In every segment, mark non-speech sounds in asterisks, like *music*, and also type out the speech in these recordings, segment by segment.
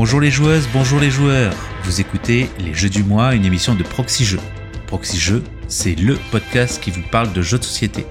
Bonjour les joueuses, bonjour les joueurs. Vous écoutez Les Jeux du mois, une émission de Proxy Jeux. Proxy Jeux, c'est le podcast qui vous parle de jeux de société.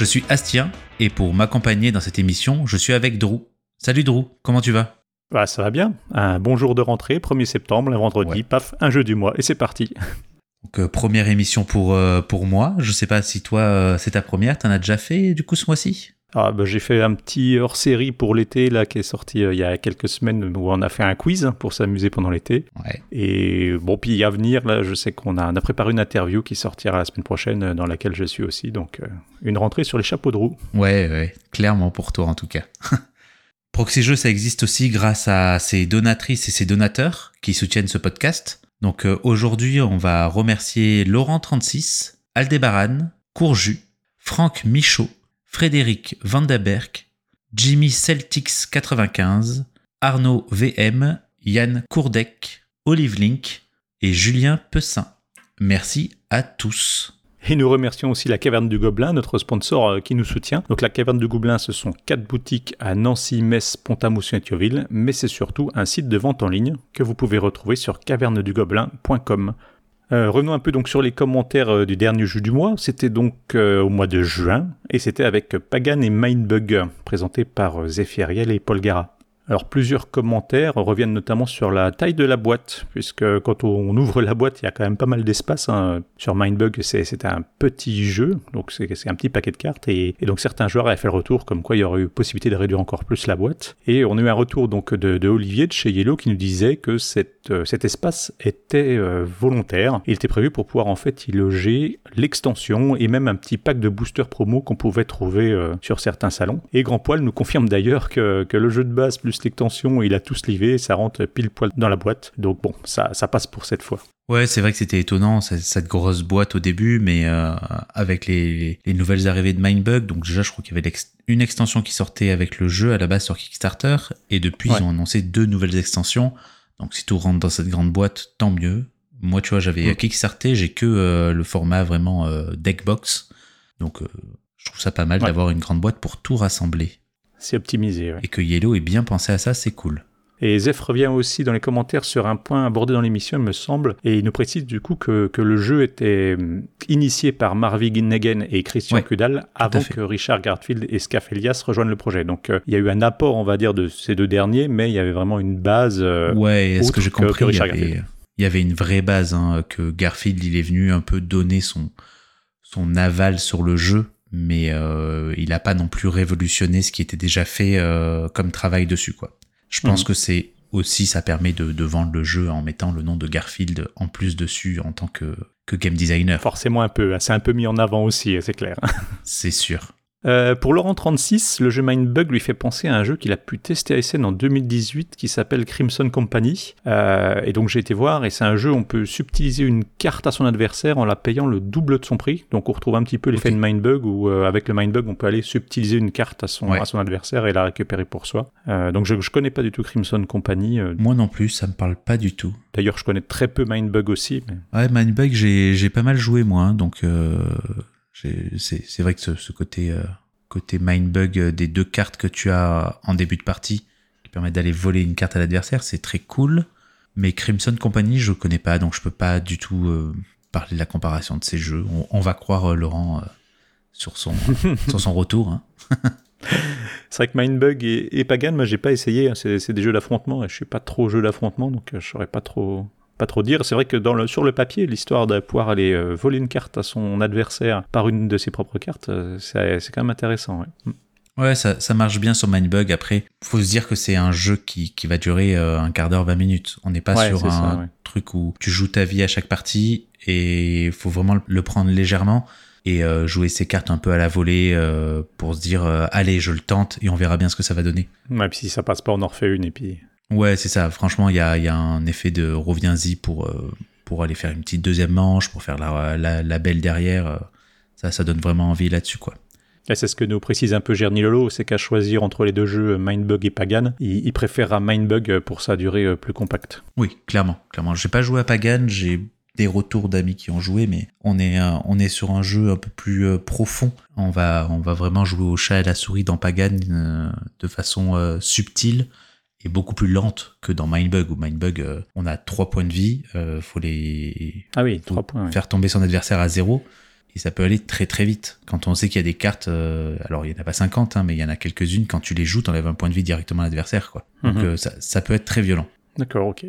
Je suis Astien et pour m'accompagner dans cette émission, je suis avec Drew. Salut Drew, comment tu vas? Bah ça va bien. Un bon jour de rentrée, 1er septembre, le vendredi, Ouais. paf, un jeu du mois et c'est parti. Donc euh, première émission pour euh, pour moi. Je sais pas si toi euh, c'est ta première, t'en as déjà fait du coup ce mois-ci? Ah, bah, j'ai fait un petit hors-série pour l'été là qui est sorti euh, il y a quelques semaines où on a fait un quiz pour s'amuser pendant l'été. Ouais. Et bon, puis à venir, là, je sais qu'on a, on a préparé une interview qui sortira la semaine prochaine euh, dans laquelle je suis aussi. Donc, euh, une rentrée sur les chapeaux de roue. Ouais, ouais, clairement pour toi en tout cas. *laughs* Proxy Jeux, ça existe aussi grâce à ses donatrices et ses donateurs qui soutiennent ce podcast. Donc aujourd'hui, on va remercier Laurent36, Aldébaran, Courju, Franck Michaud, Frédéric Vandaberg, Jimmy Celtics95, Arnaud VM, Yann Courdec, Olive Link et Julien Pessin. Merci à tous. Et nous remercions aussi la Caverne du Gobelin, notre sponsor euh, qui nous soutient. Donc la Caverne du Gobelin, ce sont quatre boutiques à Nancy, Metz, Pont-à-Mousson et Thionville, mais c'est surtout un site de vente en ligne que vous pouvez retrouver sur cavernedugobelin.com. Euh, revenons un peu donc sur les commentaires euh, du dernier jeu du mois. C'était donc euh, au mois de juin et c'était avec Pagan et Mindbug, présenté par Zephyriel et Paul Gara. Alors plusieurs commentaires reviennent notamment sur la taille de la boîte, puisque quand on ouvre la boîte, il y a quand même pas mal d'espace. hein. Sur Mindbug, c'est un petit jeu, donc c'est un petit paquet de cartes, et, donc certains joueurs avaient fait le retour comme quoi il y aurait eu possibilité de réduire encore plus la boîte. Et on a eu un retour donc de, de Olivier de chez Yellow qui nous disait que euh, cet espace était euh, volontaire. Il était prévu pour pouvoir en fait y loger l'extension et même un petit pack de booster promo qu'on pouvait trouver euh, sur certains salons. Et Grand Poil nous confirme d'ailleurs que, que le jeu de base plus l'extension, il a tout slivé, ça rentre pile poil dans la boîte. Donc bon, ça, ça passe pour cette fois. Ouais, c'est vrai que c'était étonnant, cette, grosse boîte au début, mais euh, avec les, les nouvelles arrivées de Mindbug, donc déjà je crois qu'il y avait une extension qui sortait avec le jeu à la base sur Kickstarter, et depuis Ouais. ils ont annoncé deux nouvelles extensions, donc si tout rentre dans cette grande boîte, tant mieux. Moi tu vois, j'avais Mm. Kickstarté, j'ai que euh, le format vraiment euh, deckbox, donc euh, je trouve ça pas mal Ouais. d'avoir une grande boîte pour tout rassembler. C'est optimisé. ouais. Et que Yellow ait bien pensé à ça, c'est cool. Et Zef revient aussi dans les commentaires sur un point abordé dans l'émission, il me semble, et il nous précise du coup que, que le jeu était hum, initié par Marvin Ginnigan et Christian Ouais, Kudal avant que Richard Garfield et Scaf Elias rejoignent le projet. Donc euh, il y a eu un apport, on va dire, de ces deux derniers, mais il y avait vraiment une base. euh, Ouais, est-ce que j'ai compris que il, y Richard avait, Garfield. il y avait une vraie base, hein, que Garfield, il est venu un peu donner son, son aval sur le jeu, mais euh, il n'a pas non plus révolutionné ce qui était déjà fait euh, comme travail dessus. quoi. Je pense Mhm. que c'est aussi, ça permet de, de vendre le jeu en mettant le nom de Garfield en plus dessus en tant que, que game designer, Forcément un peu, c'est un peu mis en avant aussi, c'est clair. c'est sûr. Euh, pour Laurent 36, le jeu Mindbug lui fait penser à un jeu qu'il a pu tester à SN en 2018 qui s'appelle Crimson Company. Euh, et donc j'ai été voir et c'est un jeu où on peut subtiliser une carte à son adversaire en la payant le double de son prix. Donc on retrouve un petit peu l'effet de Mindbug où euh, avec le Mindbug on peut aller subtiliser une carte à son, Ouais. à son adversaire et la récupérer pour soi. Donc je, je connais pas du tout Crimson Company. Moi non plus, ça me parle pas du tout. D'ailleurs je connais très peu Mindbug aussi. Mais... Ouais, Mindbug, j'ai pas mal joué moi, hein, donc euh, c'est vrai que ce, ce côté euh, côté Mindbug euh, des deux cartes que tu as en début de partie qui permet d'aller voler une carte à l'adversaire, c'est très cool. Mais Crimson Company, je connais pas, donc je peux pas du tout euh, parler de la comparaison de ces jeux. On, on va croire euh, Laurent sur son *laughs* sur son retour. Hein. C'est vrai que Mindbug et, et Pagan, moi j'ai pas essayé, hein, c'est des jeux d'affrontement et je suis pas trop jeu d'affrontement donc je saurais pas trop pas trop dire. C'est vrai que dans le, sur le papier, l'histoire de pouvoir aller euh, voler une carte à son adversaire par une de ses propres cartes, euh, c'est quand même intéressant. ouais. Mm. Ouais, ça, ça marche bien sur Mindbug. Après, faut se dire que c'est un jeu qui, qui va durer euh, un quart d'heure, 20 minutes. On n'est pas Ouais, sur un ça, ouais. truc où tu joues ta vie à chaque partie et faut vraiment le prendre légèrement et euh, jouer ses cartes un peu à la volée euh, pour se dire allez, je le tente et on verra bien ce que ça va donner. Ouais, puis si ça passe pas, on en refait une et puis. Ouais, c'est ça. Franchement, il y a, il y a un effet de reviens-y pour, euh, pour aller faire une petite deuxième manche, pour faire la, la, la belle derrière. euh, Ça, ça donne vraiment envie là-dessus, quoi. c'est ce que nous précise un peu Gerny Lolo, c'est qu'à choisir entre les deux jeux Mindbug et Pagan, il, il préférera Mindbug pour sa durée plus compacte. Oui, clairement, clairement. J'ai pas joué à Pagan, j'ai des retours d'amis qui ont joué, mais on est, on est sur un jeu un peu plus euh, profond. On va, on va vraiment jouer au chat et à la souris dans Pagan euh, de façon euh, subtile et beaucoup plus lente que dans Mindbug. Où Mindbug, on a trois points de vie, faut les ah oui, trois points, faire tomber son adversaire à zéro. Et ça peut aller très très vite. Quand on sait qu'il y a des cartes, alors il n'y en a pas 50, hein, mais il y en a quelques-unes, quand tu les joues, tu enlèves un point de vie directement à l'adversaire. Quoi. Donc mhm. ça, ça peut être très violent. D'accord, ok.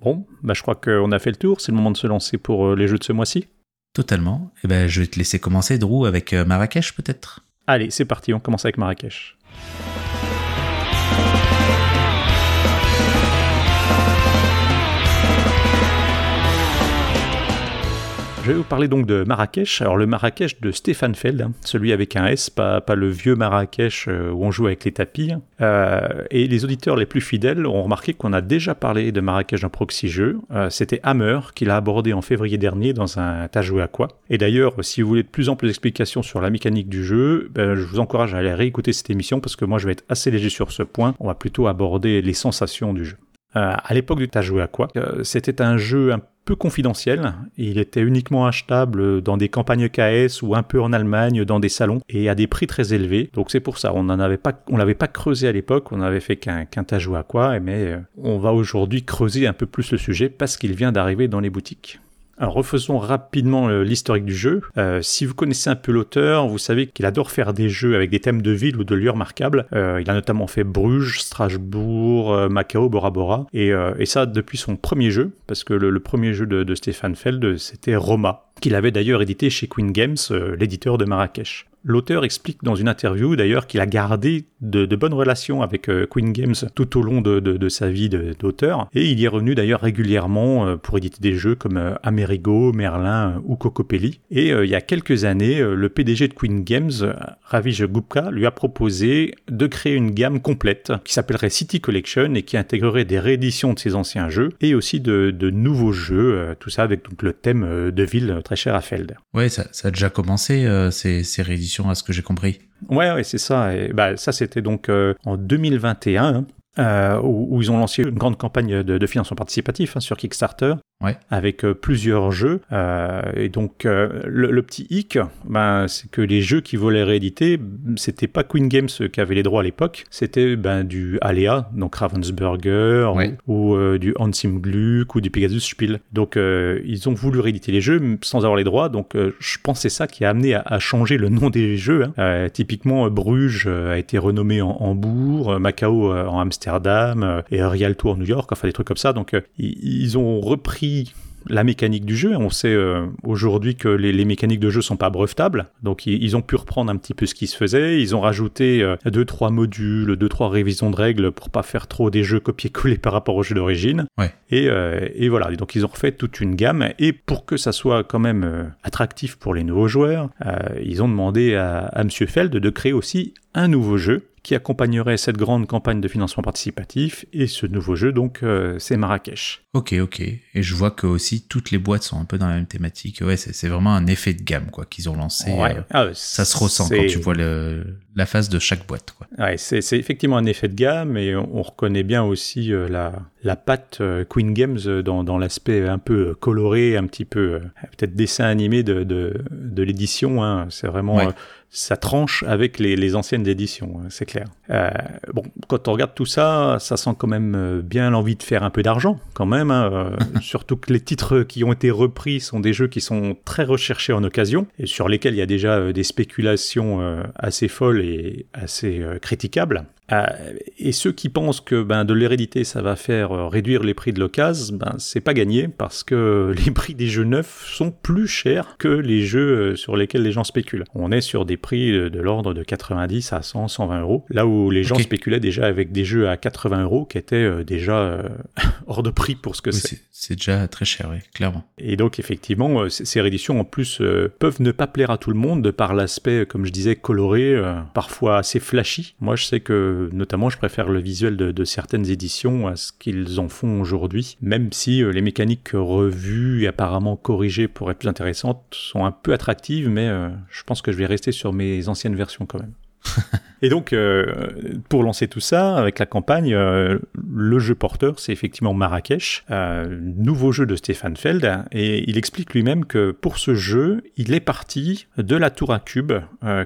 Bon, bah je crois qu'on a fait le tour, c'est le moment de se lancer pour euh, les jeux de ce mois-ci. Totalement. Et eh ben, je vais te laisser commencer, Drew, avec euh, Marrakech peut-être? Allez, c'est parti, on commence avec Marrakech. Je vais vous parler donc de Marrakech. Alors le Marrakech de Stéphane Feld, hein, celui avec un S, pas, pas le vieux Marrakech euh, où on joue avec les tapis. Euh, et les auditeurs les plus fidèles ont remarqué qu'on a déjà parlé de Marrakech dans Proxy Jeux. Euh, c'était Hammer qui l'a abordé en février dernier dans un T'as joué à quoi Et d'ailleurs, si vous voulez de plus en plus d'explications sur la mécanique du jeu, ben, je vous encourage à aller réécouter cette émission parce que moi je vais être assez léger sur ce point. On va plutôt aborder les sensations du jeu. À l'époque du T'as joué à quoi C'était un jeu un peu confidentiel. Il était uniquement achetable dans des campagnes KS ou un peu en Allemagne, dans des salons, et à des prix très élevés. Donc c'est pour ça, on n'en avait pas, on l'avait pas creusé à l'époque, on avait fait qu'un qu'un à quoi, mais euh, on va aujourd'hui creuser un peu plus le sujet parce qu'il vient d'arriver dans les boutiques. Refaisons rapidement euh, l'historique du jeu. Euh, si vous connaissez un peu l'auteur, vous savez qu'il adore faire des jeux avec des thèmes de ville ou de lieux remarquables. Euh, il a notamment fait Bruges, Strasbourg, Macao, Bora Bora. Et, ça depuis son premier jeu, parce que le, premier jeu de, Stéphane Feld, c'était Roma, qu'il avait d'ailleurs édité chez Queen Games, l'éditeur de Marrakech. L'auteur explique dans une interview d'ailleurs qu'il a gardé de, bonnes relations avec euh, Queen Games tout au long de, sa vie d'auteur et il y est revenu d'ailleurs régulièrement euh, pour éditer des jeux comme euh, Amerigo, Merlin ou Cocopelli. Et il y a quelques années, le PDG de Queen Games, Ravish Gupta, lui a proposé de créer une gamme complète qui s'appellerait City Collection et qui intégrerait des rééditions de ses anciens jeux et aussi de, nouveaux jeux, tout ça avec donc, le thème de ville très cher à Feld. Ouais, ça, a déjà commencé ces, ces rééditions à ce que j'ai compris. Ouais, ouais c'est ça. Et bah, ça, c'était donc euh, en 2021. Euh, où, ils ont lancé une grande campagne de, financement participatif hein, sur Kickstarter avec euh, plusieurs jeux. Euh, et donc, le, petit hic, ben, c'est que les jeux qui voulaient rééditer, c'était pas Queen Games qui avait les droits à l'époque, c'était ben, du Alea, donc Ravensburger, ou, du Hansim Gluck, ou du Pegasus Spiel. Donc, ils ont voulu rééditer les jeux sans avoir les droits. Donc, je pense que c'est ça qui a amené à, changer le nom des jeux. Hein. typiquement, Bruges a été renommé en Hambourg, Macao en Amsterdam, et Rialto New York, enfin des trucs comme ça. Donc, ils ont repris la mécanique du jeu. On sait euh, aujourd'hui que les, mécaniques de jeu sont pas brevetables, donc ils, ont pu reprendre un petit peu ce qui se faisait. Ils ont rajouté euh, deux trois modules, deux trois révisions de règles pour pas faire trop des jeux copier-coller par rapport au jeu d'origine. Euh, et, voilà, donc ils ont refait toute une gamme. Et pour que ça soit quand même attractif pour les nouveaux joueurs, ils ont demandé à, à Monsieur Feld de créer aussi un nouveau jeu qui accompagnerait cette grande campagne de financement participatif. Et ce nouveau jeu, donc, euh, c'est Marrakech. Ok, ok. Et je vois que aussi toutes les boîtes sont un peu dans la même thématique. Ouais, c'est vraiment un effet de gamme quoi qu'ils ont lancé. Ouais. Euh, ah, ça se ressent quand tu vois le, la face de chaque boîte. Quoi. Ouais, c'est effectivement un effet de gamme et on, reconnaît bien aussi euh, la, la patte Queen Games dans, dans l'aspect un peu coloré, un petit peu peut-être dessin animé de, de, de l'édition. Hein. C'est vraiment ça tranche avec les, les anciennes éditions, hein, c'est clair. Euh, bon, quand on regarde tout ça, ça sent quand même euh, bien l'envie de faire un peu d'argent, quand même. Hein, euh, *laughs* surtout que les titres qui ont été repris sont des jeux qui sont très recherchés en occasion et sur lesquels il y a déjà des spéculations assez folles et assez critiquables. Euh, et ceux qui pensent que ben, de l'hérédité ça va faire euh, réduire les prix de l'occasion, ben, c'est pas gagné parce que *laughs* les prix des jeux neufs sont plus chers que les jeux euh, sur lesquels les gens spéculent. On est sur des prix de l'ordre de 90 à 100, 120 euros, là où les gens spéculaient déjà avec des jeux à 80 euros qui étaient déjà *laughs* hors de prix pour ce que c'est. C'est déjà très cher, oui, clairement. Et donc effectivement, ces rééditions en plus peuvent ne pas plaire à tout le monde de par l'aspect, comme je disais, coloré, parfois assez flashy. Moi je sais que notamment je préfère le visuel de, certaines éditions à ce qu'ils en font aujourd'hui, même si les mécaniques revues et apparemment corrigées pour être plus intéressantes sont un peu attractives, mais je pense que je vais rester sur mes anciennes versions quand même. *laughs* Et donc, euh, pour lancer tout ça, avec la campagne, euh, le jeu porteur, c'est effectivement Marrakech, euh, nouveau jeu de Stéphane Feld, et il explique lui-même que pour ce jeu, il est parti de la tour à cube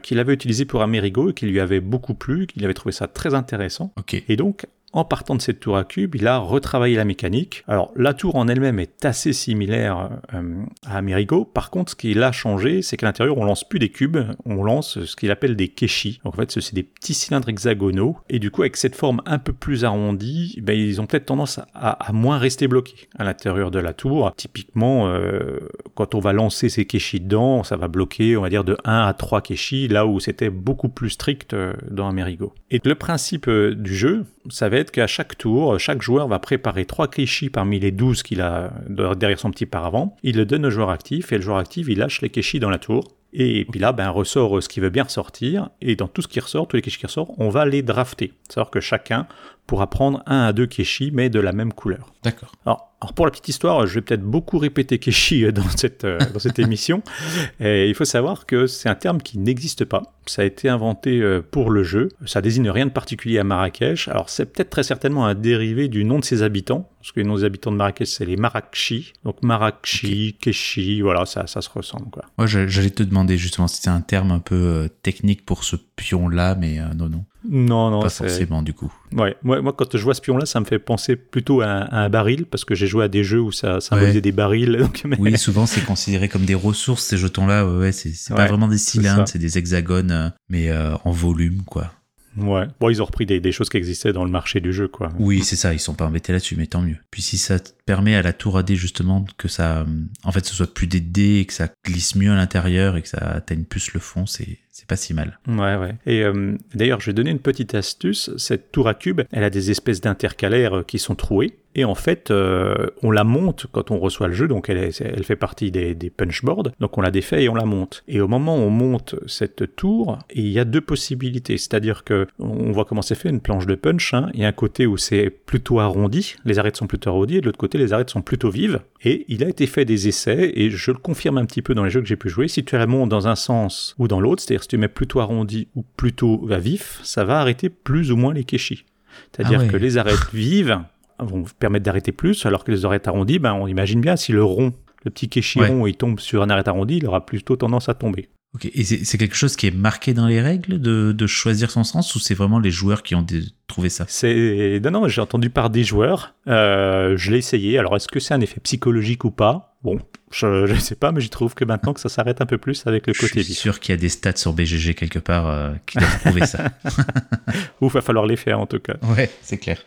qu'il avait utilisé pour Amerigo et qui lui avait beaucoup plu, qu'il avait trouvé ça très intéressant. Et donc, en partant de cette tour à cube, il a retravaillé la mécanique. Alors la tour en elle-même est assez similaire euh, à Amerigo. Par contre, ce qu'il a changé, c'est qu'à l'intérieur, on lance plus des cubes, on lance ce qu'il appelle des keshi. Donc en fait, c'est des petits cylindres hexagonaux. Et du coup, avec cette forme un peu plus arrondie, ben, ils ont peut-être tendance à, moins rester bloqués à l'intérieur de la tour. Typiquement, euh, quand on va lancer ces keshi dedans, ça va bloquer, on va dire, de 1 à 3 keshi, là où c'était beaucoup plus strict euh, dans Amerigo. Et le principe du jeu, ça va être qu'à chaque tour, chaque joueur va préparer trois kéchis parmi les 12 qu'il a derrière son petit paravent. Il le donne au joueur actif et le joueur actif, il lâche les kéchis dans la tour. Et puis là, ben, ressort ce qui veut bien ressortir. Et dans tout ce qui ressort, tous les kéchis qui ressortent, on va les drafter. C'est-à-dire que chacun pourra prendre un à deux kéchis, mais de la même couleur. D'accord. Alors, alors, pour la petite histoire, je vais peut-être beaucoup répéter Keshi euh, dans cette, euh, dans cette émission. *laughs* Et il faut savoir que c'est un terme qui n'existe pas. Ça a été inventé euh, pour le jeu. Ça désigne rien de particulier à Marrakech. Alors c'est peut-être très certainement un dérivé du nom de ses habitants. Parce que les noms des habitants de Marrakech, c'est les Marrakchi. Donc Marrakchi, Keshi, voilà, ça, ça se ressemble. Quoi. Ouais, j'allais te demander justement si c'était un terme un peu technique pour ce pion-là, mais non, non. Non, non. Pas forcément, du coup. Ouais, moi, moi, quand je vois ce pion-là, ça me fait penser plutôt à, un baril, parce que j'ai joué à des jeux où ça symbolisait des barils. *laughs* Donc, Oui, souvent, c'est considéré comme des ressources, ces jetons-là. Ouais, c'est pas vraiment des cylindres, c'est des hexagones, euh, mais euh, en volume, quoi. Ouais. Bon, ils ont repris des, choses qui existaient dans le marché du jeu, quoi. Oui, c'est ça. Ils sont pas embêtés là-dessus, mais tant mieux. Puis si ça permet à la tour AD justement que ça, en fait, ce soit plus des dés et que ça glisse mieux à l'intérieur et que ça atteigne plus le fond, c'est c'est pas si mal. Ouais, ouais. Et euh, d'ailleurs, je vais donner une petite astuce. Cette tour à cube, elle a des espèces d'intercalaires euh, qui sont troués. Et en fait, euh, on la monte quand on reçoit le jeu, donc elle, elle fait partie des, des punchboards, donc on la défait et on la monte. Et au moment où on monte cette tour, il y a deux possibilités, c'est-à-dire que on voit comment c'est fait, une planche de punch, hein. il y a un côté où c'est plutôt arrondi, les arêtes sont plutôt arrondies, et de l'autre côté, les arêtes sont plutôt vives. Et il a été fait des essais, et je le confirme un petit peu dans les jeux que j'ai pu jouer, si tu la montes dans un sens ou dans l'autre, c'est-à-dire tu mets plutôt arrondi ou plutôt vif, ça va arrêter plus ou moins les kéchis. C'est-à-dire ah que les arêtes *laughs* vives vont permettre d'arrêter plus, alors que les arêtes arrondies, ben, on imagine bien si le rond, le petit kéchi rond, il tombe sur un arête arrondi, il aura plutôt tendance à tomber. Ok, et c'est quelque chose qui est marqué dans les règles de, choisir son sens ou c'est vraiment les joueurs qui ont trouvé ça? C'est non, non, j'ai entendu par des joueurs. Euh, je l'ai essayé. Alors est-ce que c'est un effet psychologique ou pas? Bon, je ne sais pas, mais je trouve que maintenant que ça s'arrête un peu plus avec le côté Je suis sûr qu'il y a des stats sur BGG quelque part euh, qui doivent prouver ça. *laughs* Ou il va falloir les faire en tout cas. Ouais, c'est clair.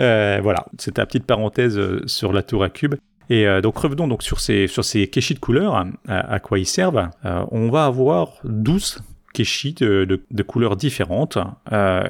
Euh, voilà, c'était la petite parenthèse euh, sur la tour à cube. Et euh, donc revenons donc sur ces, sur ces kéchis de couleurs, à, quoi ils servent. on va avoir 12 kéchis de, couleurs différentes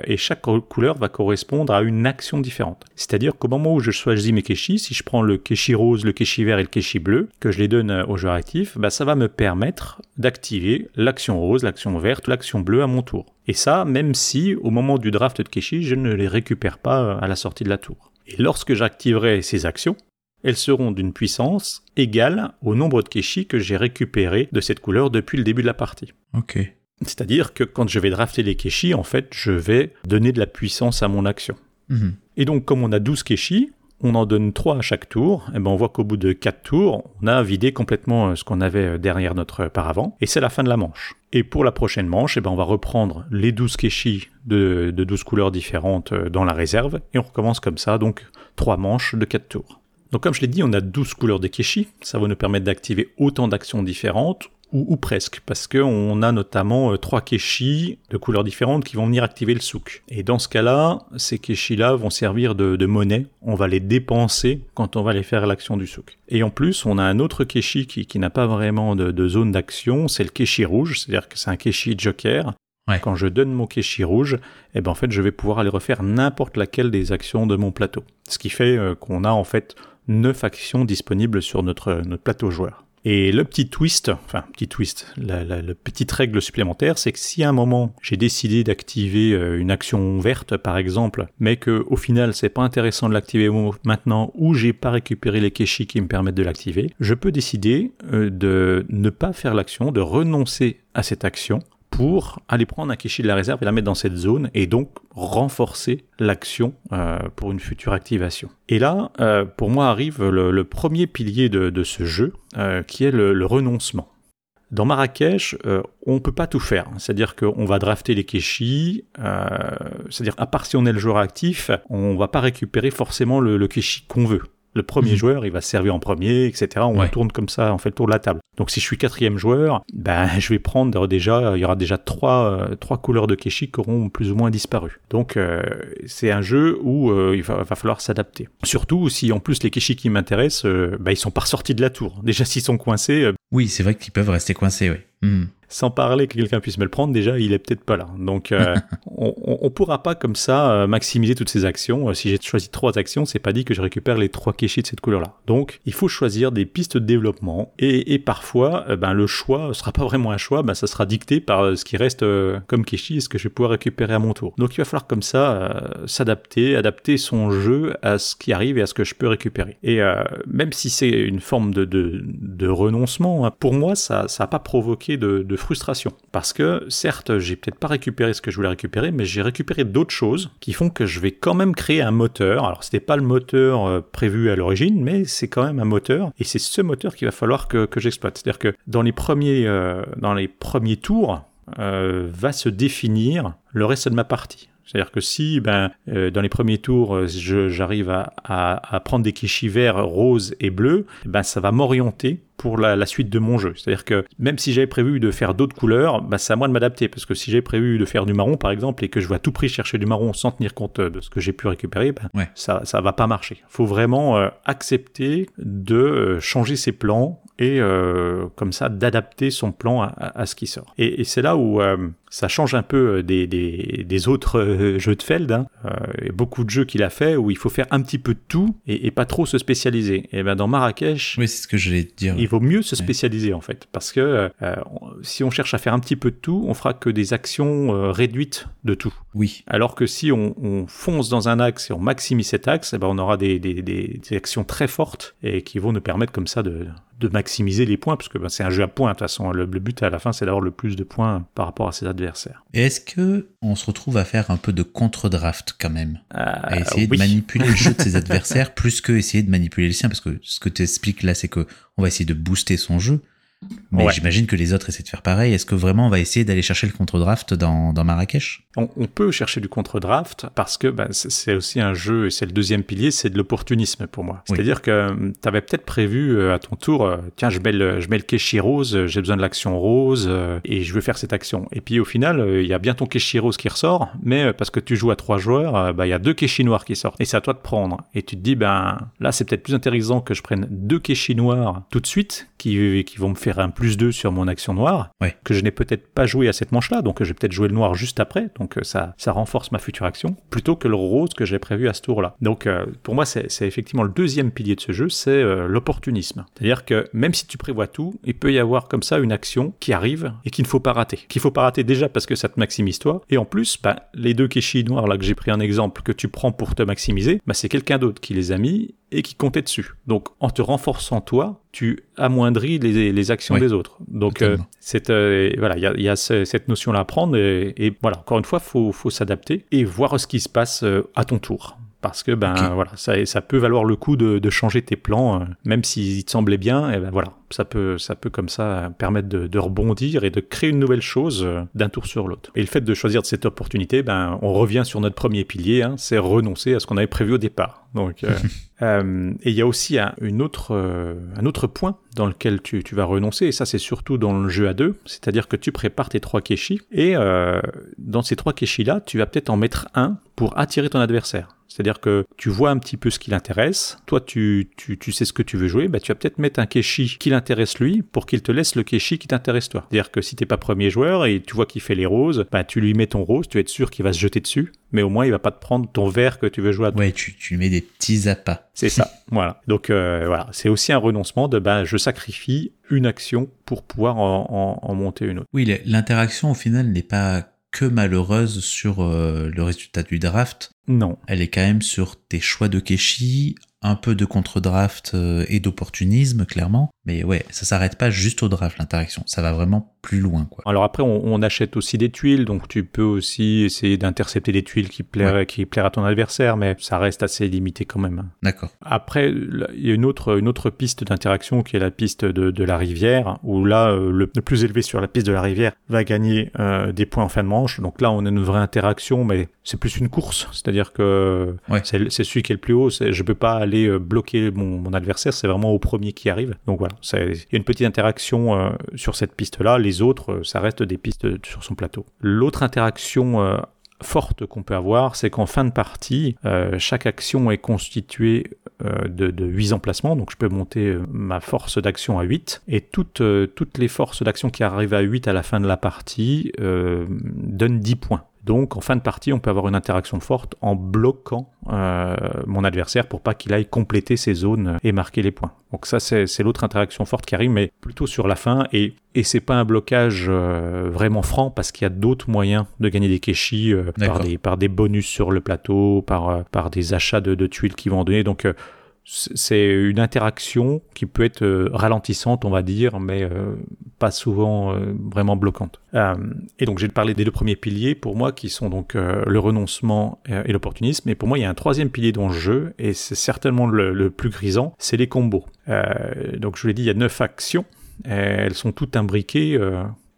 et chaque couleur va correspondre à une action différente. C'est-à-dire qu'au moment où je choisis mes kéchis, si je prends le kéchi rose, le kéchi vert et le kéchi bleu, que je les donne au joueur actif, bah, ça va me permettre d'activer l'action rose, l'action verte, l'action bleue à mon tour. Et ça, même si au moment du draft de Keshi, je ne les récupère pas euh, à la sortie de la tour. Et lorsque j'activerai ces actions, elles seront d'une puissance égale au nombre de Keshi que j'ai récupéré de cette couleur depuis le début de la partie. Ok. C'est-à-dire que quand je vais drafter les Keshi, en fait, je vais donner de la puissance à mon action. Mhm. Et donc, comme on a 12 Keshi, on en donne 3 à chaque tour, et ben on voit qu'au bout de 4 tours, on a vidé complètement euh, ce qu'on avait euh, derrière notre paravent, et c'est la fin de la manche. Et pour la prochaine manche, et ben on va reprendre les 12 kéchis de, de 12 couleurs différentes euh, dans la réserve, et on recommence comme ça, donc 3 manches de 4 tours. Donc comme je l'ai dit, on a 12 couleurs de kéchis, ça va nous permettre d'activer autant d'actions différentes, ou, presque, parce qu'on a notamment euh, trois keshis de couleurs différentes qui vont venir activer le souk. Et dans ce cas-là, ces keshis-là vont servir de, monnaie, on va les dépenser quand on va les faire l'action du souk. Et en plus, on a un autre keshi qui, n'a pas vraiment de, zone d'action, c'est le keshi rouge, c'est-à-dire que c'est un keshi joker. Quand je donne mon keshi rouge, eh ben en fait, je vais pouvoir aller refaire n'importe laquelle des actions de mon plateau. Ce qui fait euh, qu'on a en fait 9 actions disponibles sur notre, notre plateau joueur. Et le petit twist, enfin petit twist, la, petite règle supplémentaire, c'est que si à un moment j'ai décidé d'activer euh, une action verte par exemple, mais que au final c'est pas intéressant de l'activer maintenant ou j'ai pas récupéré les kéchis qui me permettent de l'activer, je peux décider euh, de ne pas faire l'action, de renoncer à cette action pour aller prendre un kéchi de la réserve et la mettre dans cette zone et donc renforcer l'action euh, pour une future activation. Et là, euh, pour moi, arrive le, le premier pilier de, de ce jeu, euh, qui est le, le, renoncement. Dans Marrakech, on ne peut pas tout faire. C'est-à-dire qu'on va drafter les kéchis, c'est-à-dire à part si on est le joueur actif, on va pas récupérer forcément le, le kéchi qu'on veut. Le premier mmh. joueur, il va servir en premier, etc. On ouais. tourne comme ça, on fait le tour de la table. Donc si je suis quatrième joueur, ben *laughs* je vais prendre déjà, il y aura déjà trois, euh, trois couleurs de Keshi qui auront plus ou moins disparu. Donc euh, c'est un jeu où euh, il va, falloir s'adapter. Surtout si en plus les Keshi qui m'intéressent, euh, ben ils sont pas sortis de la tour. Déjà s'ils sont coincés. Euh, oui, c'est vrai qu'ils peuvent rester coincés, oui. Mmh sans parler que quelqu'un puisse me le prendre, déjà, il est peut-être pas là. Donc, euh, *laughs* on, on pourra pas comme ça euh, maximiser toutes ces actions. Euh, si j'ai choisi trois actions, c'est pas dit que je récupère les trois kéchis de cette couleur-là. Donc, il faut choisir des pistes de développement et, et parfois, euh, ben, le choix sera pas vraiment un choix, ben, ça sera dicté par ce qui reste euh, comme kéchi et ce que je vais pouvoir récupérer à mon tour. Donc, il va falloir comme ça s'adapter, adapter son jeu à ce qui arrive et à ce que je peux récupérer. Et même si c'est une forme de, de, de renoncement, hein, pour moi, ça n'a pas provoqué de, de frustration. Parce que, certes, j'ai peut-être pas récupéré ce que je voulais récupérer, mais j'ai récupéré d'autres choses qui font que je vais quand même créer un moteur. Alors, c'était pas le moteur euh, prévu à l'origine, mais c'est quand même un moteur. Et c'est ce moteur qu'il va falloir que, j'exploite. C'est-à-dire que dans les premiers, euh, dans les premiers tours, euh, va se définir le reste de ma partie. C'est-à-dire que si, ben, dans les premiers tours, j'arrive à, prendre des kichis verts, roses et bleus, ben, ça va m'orienter pour la, la, suite de mon jeu. C'est-à-dire que même si j'avais prévu de faire d'autres couleurs, ben, c'est à moi de m'adapter. Parce que si j'ai prévu de faire du marron, par exemple, et que je vais à tout prix chercher du marron sans tenir compte de ce que j'ai pu récupérer, ouais. ça ça va pas marcher. Il faut vraiment euh, accepter de euh, changer ses plans et euh, comme ça d'adapter son plan à, à, ce qui sort. Et, et c'est là où euh, ça change un peu des, des, des autres euh, *laughs* jeux de Feld. Hein. Euh, beaucoup de jeux qu'il a fait où il faut faire un petit peu de tout et, et pas trop se spécialiser. Et ben dans Marrakech, oui, c'est ce que je vais dire. Il vaut mieux se spécialiser en fait, parce que euh, si on cherche à faire un petit peu de tout, on fera que des actions euh, réduites de tout. Oui. Alors que si on, on, fonce dans un axe et on maximise cet axe, eh ben on aura des, des, des, des actions très fortes et qui vont nous permettre comme ça de de maximiser les points, parce que ben, c'est un jeu à points, de toute façon. Le, le but à la fin, c'est d'avoir le plus de points par rapport à ses adversaires. Et est-ce que on se retrouve à faire un peu de contre-draft quand même? Euh, À essayer oui. de manipuler le jeu de ses *laughs* adversaires plus que essayer de manipuler le sien, parce que ce que tu expliques là, c'est que on va essayer de booster son jeu, mais ouais. j'imagine que les autres essaient de faire pareil. Est-ce que vraiment on va essayer d'aller chercher le contre-draft dans, dans Marrakech? On, on, peut chercher du contre-draft parce que ben, c'est aussi un jeu, et c'est le deuxième pilier, c'est de l'opportunisme pour moi. Oui. C'est-à-dire que hum, tu avais peut-être prévu euh, à ton tour, euh, tiens, je mets le, je mets le Keshi rose, j'ai besoin de l'action rose, euh, et je veux faire cette action. Et puis au final, il y a bien ton Keshi rose qui ressort, mais parce que tu joues à trois joueurs, ben, il y a deux Keshi noirs qui sortent. Et c'est à toi de prendre. Et tu te dis, ben là, c'est peut-être plus intéressant que je prenne deux Keshi noirs tout de suite, qui, qui vont me faire un plus 2 sur mon action noire, ouais. que je n'ai peut-être pas joué à cette manche-là, donc je vais peut-être jouer le noir juste après, donc euh, ça, ça renforce ma future action, plutôt que le rose que j'ai prévu à ce tour-là. Donc euh, pour moi, c'est effectivement le deuxième pilier de ce jeu, c'est euh, l'opportunisme. C'est-à-dire que même si tu prévois tout, il peut y avoir comme ça une action qui arrive et qu'il ne faut pas rater. Qu'il faut pas rater déjà parce que ça te maximise toi, et en plus, bah, les deux kéchis noirs là que j'ai pris en exemple, que tu prends pour te maximiser, bah, c'est quelqu'un d'autre qui les a mis et qui comptait dessus. Donc en te renforçant toi, tu amoindris les, les actions oui, des autres. Donc euh, c'est euh, voilà, il y a, y a ce, cette notion là à prendre et, et, voilà, encore une fois, faut faut s'adapter et voir ce qui se passe euh, à ton tour parce que ben okay. voilà ça, ça peut valoir le coup de, de changer tes plans euh, même s'ils te semblaient bien et ben voilà. Ça peut ça peut comme ça permettre de, de rebondir et de créer une nouvelle chose euh, d'un tour sur l'autre. Et le fait de choisir cette opportunité ben on revient sur notre premier pilier hein, c'est renoncer à ce qu'on avait prévu au départ. Donc euh, *laughs* euh, et il y a aussi un, une autre un autre point dans lequel tu, tu vas renoncer et ça c'est surtout dans le jeu à deux. C'est-à-dire que tu prépares tes trois kéchis et dans ces trois kéchis là tu vas peut-être en mettre un pour attirer ton adversaire C'est-à-dire que tu vois un petit peu ce qui l'intéresse. Toi, tu, tu, tu, sais ce que tu veux jouer. Bah, tu vas peut-être mettre un Keshi qui l'intéresse lui pour qu'il te laisse le Keshi qui t'intéresse toi. C'est-à-dire que si t'es pas premier joueur et tu vois qu'il fait les roses, bah, tu lui mets ton rose, tu vas être sûr qu'il va se jeter dessus. Mais au moins, il va pas te prendre ton vert que tu veux jouer à toi. Ouais, tu, tu mets des petits appâts. C'est ça. *laughs* voilà. Donc, euh, voilà. C'est aussi un renoncement de, bah, je sacrifie une action pour pouvoir en, en, en monter une autre. Oui, l'interaction au final n'est pas que malheureuse sur euh, le résultat du draft. Non. Elle est quand même sur tes choix de Keshi, un peu de contre-draft euh, et d'opportunisme, clairement. Mais ouais, ça s'arrête pas juste au draft, l'interaction. Ça va vraiment plus loin, quoi. Alors après, on, on, achète aussi des tuiles, donc tu peux aussi essayer d'intercepter des tuiles qui ouais. qui plairent à ton adversaire, mais ça reste assez limité quand même. D'accord. Après, il y a une autre, une autre piste d'interaction qui est la piste de, de la rivière, où là, euh, le, le, plus élevé sur la piste de la rivière va gagner euh, des points en fin de manche. Donc là, on a une vraie interaction, mais c'est plus une course. C'est-à-dire que ouais. c'est celui qui est le plus haut. Je peux pas aller euh, bloquer mon, mon adversaire, c'est vraiment au premier qui arrive. Donc voilà, il y a une petite interaction euh, sur cette piste-là. Les autres, euh, ça reste des pistes sur son plateau. L'autre interaction euh, forte qu'on peut avoir, c'est qu'en fin de partie, euh, chaque action est constituée euh, de, de 8 emplacements, donc je peux monter ma force d'action à 8, et toutes, toutes les forces d'action qui arrivent à 8 à la fin de la partie donnent 10 points. Donc en fin de partie, on peut avoir une interaction forte en bloquant euh, mon adversaire pour pas qu'il aille compléter ses zones et marquer les points. Donc ça, c'est l'autre interaction forte qui arrive, mais plutôt sur la fin. Et, et c'est pas un blocage euh, vraiment franc parce qu'il y a d'autres moyens de gagner des keshi euh, par, des, par des bonus sur le plateau, par, par des achats de, de tuiles qui vont en donner. Donc c'est une interaction qui peut être euh, ralentissante, on va dire, mais euh, pas souvent euh, vraiment bloquante. Et donc j'ai parlé des deux premiers piliers pour moi qui sont donc le renoncement et l'opportunisme. Et pour moi, il y a un troisième pilier dans le jeu, et c'est certainement le, le, plus grisant, c'est les combos. Donc je vous l'ai dit, il y a neuf actions. Elles sont toutes imbriquées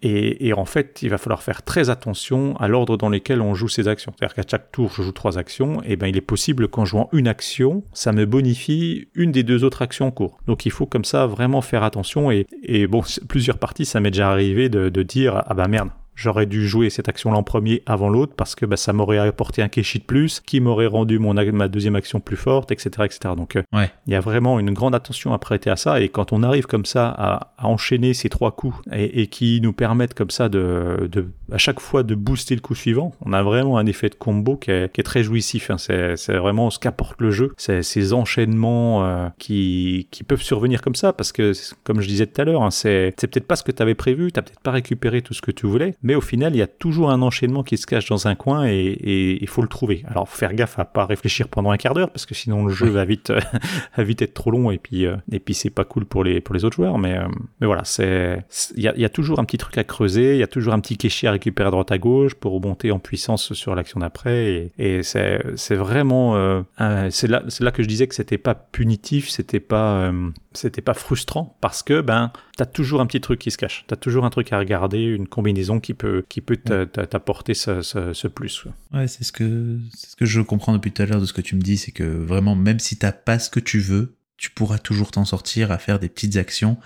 et, en fait, il va falloir faire très attention à l'ordre dans lequel on joue ces actions. C'est-à-dire qu'à chaque tour, je joue trois actions, et ben il est possible qu'en jouant une action, ça me bonifie une des deux autres actions en cours. Donc il faut comme ça vraiment faire attention. Et, et bon, plusieurs parties, ça m'est déjà arrivé de, de dire ah bah merde, j'aurais dû jouer cette action-là en premier avant l'autre parce que bah, ça m'aurait apporté un keshi de plus qui m'aurait rendu mon, ma deuxième action plus forte, etc. etc. Donc il ouais. y a vraiment une grande attention à prêter à ça et quand on arrive comme ça à, à enchaîner ces trois coups et, et, qui nous permettent comme ça de, de, à chaque fois de booster le coup suivant, on a vraiment un effet de combo qui est, qui est très jouissif. Hein. C'est vraiment ce qu'apporte le jeu, c'est ces enchaînements euh, qui, qui peuvent survenir comme ça parce que comme je disais tout à l'heure, hein, c'est peut-être pas ce que tu avais prévu, tu peut-être pas récupéré tout ce que tu voulais, mais au final, il y a toujours un enchaînement qui se cache dans un coin et il faut le trouver. Alors, faut faire gaffe à pas réfléchir pendant un quart d'heure parce que sinon le jeu oui. va vite, *laughs* va vite être trop long et puis euh, et puis c'est pas cool pour les pour les autres joueurs. Mais euh, mais voilà, c'est il y a, y a, toujours un petit truc à creuser, il y a toujours un petit kéchi à récupérer à droite à gauche pour remonter en puissance sur l'action d'après et, et c'est c'est vraiment euh, c'est là c'est là que je disais que c'était pas punitif, c'était pas euh, c'était pas frustrant parce que ben t'as toujours un petit truc qui se cache, t'as toujours un truc à regarder, une combinaison qui peut qui peut t'apporter ce, ce, ce, plus. Ouais, c'est ce que c'est ce que je comprends depuis tout à l'heure de ce que tu me dis, c'est que vraiment même si t'as pas ce que tu veux, tu pourras toujours t'en sortir à faire des petites actions,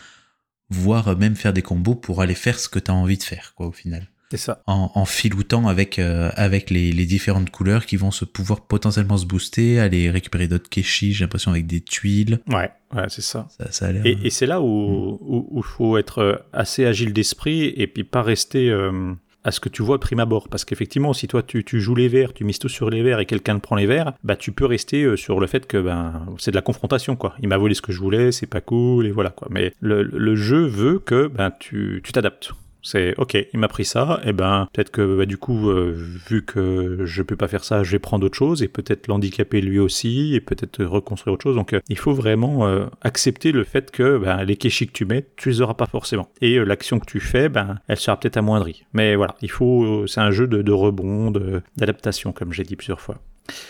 voire même faire des combos pour aller faire ce que t'as envie de faire, quoi, au final. C'est ça. En, en, filoutant avec, euh, avec les, les, différentes couleurs qui vont se pouvoir potentiellement se booster, aller récupérer d'autres keshi, j'ai l'impression avec des tuiles. Ouais, ouais c'est ça. Ça, ça a. Et, et c'est là où il mmh. où, où faut être assez agile d'esprit et puis pas rester. Euh à ce que tu vois prime abord. Parce qu'effectivement, si toi tu, tu, joues les verts, tu mises tout sur les verts et quelqu'un te prend les verts, bah tu peux rester euh, sur le fait que ben c'est de la confrontation quoi. Il m'a volé ce que je voulais, c'est pas cool et voilà quoi. Mais le, le jeu veut que ben tu t'adaptes. C'est ok, il m'a pris ça, et ben peut-être que bah, du coup, euh, vu que je peux pas faire ça, je vais prendre autre chose et peut-être l'handicaper lui aussi et peut-être reconstruire autre chose. Donc euh, il faut vraiment euh, accepter le fait que ben, les kéchis que tu mets, tu les auras pas forcément. Et l'action que tu fais, ben elle sera peut-être amoindrie. Mais voilà, il faut, c'est un jeu de rebond, d'adaptation, comme j'ai dit plusieurs fois.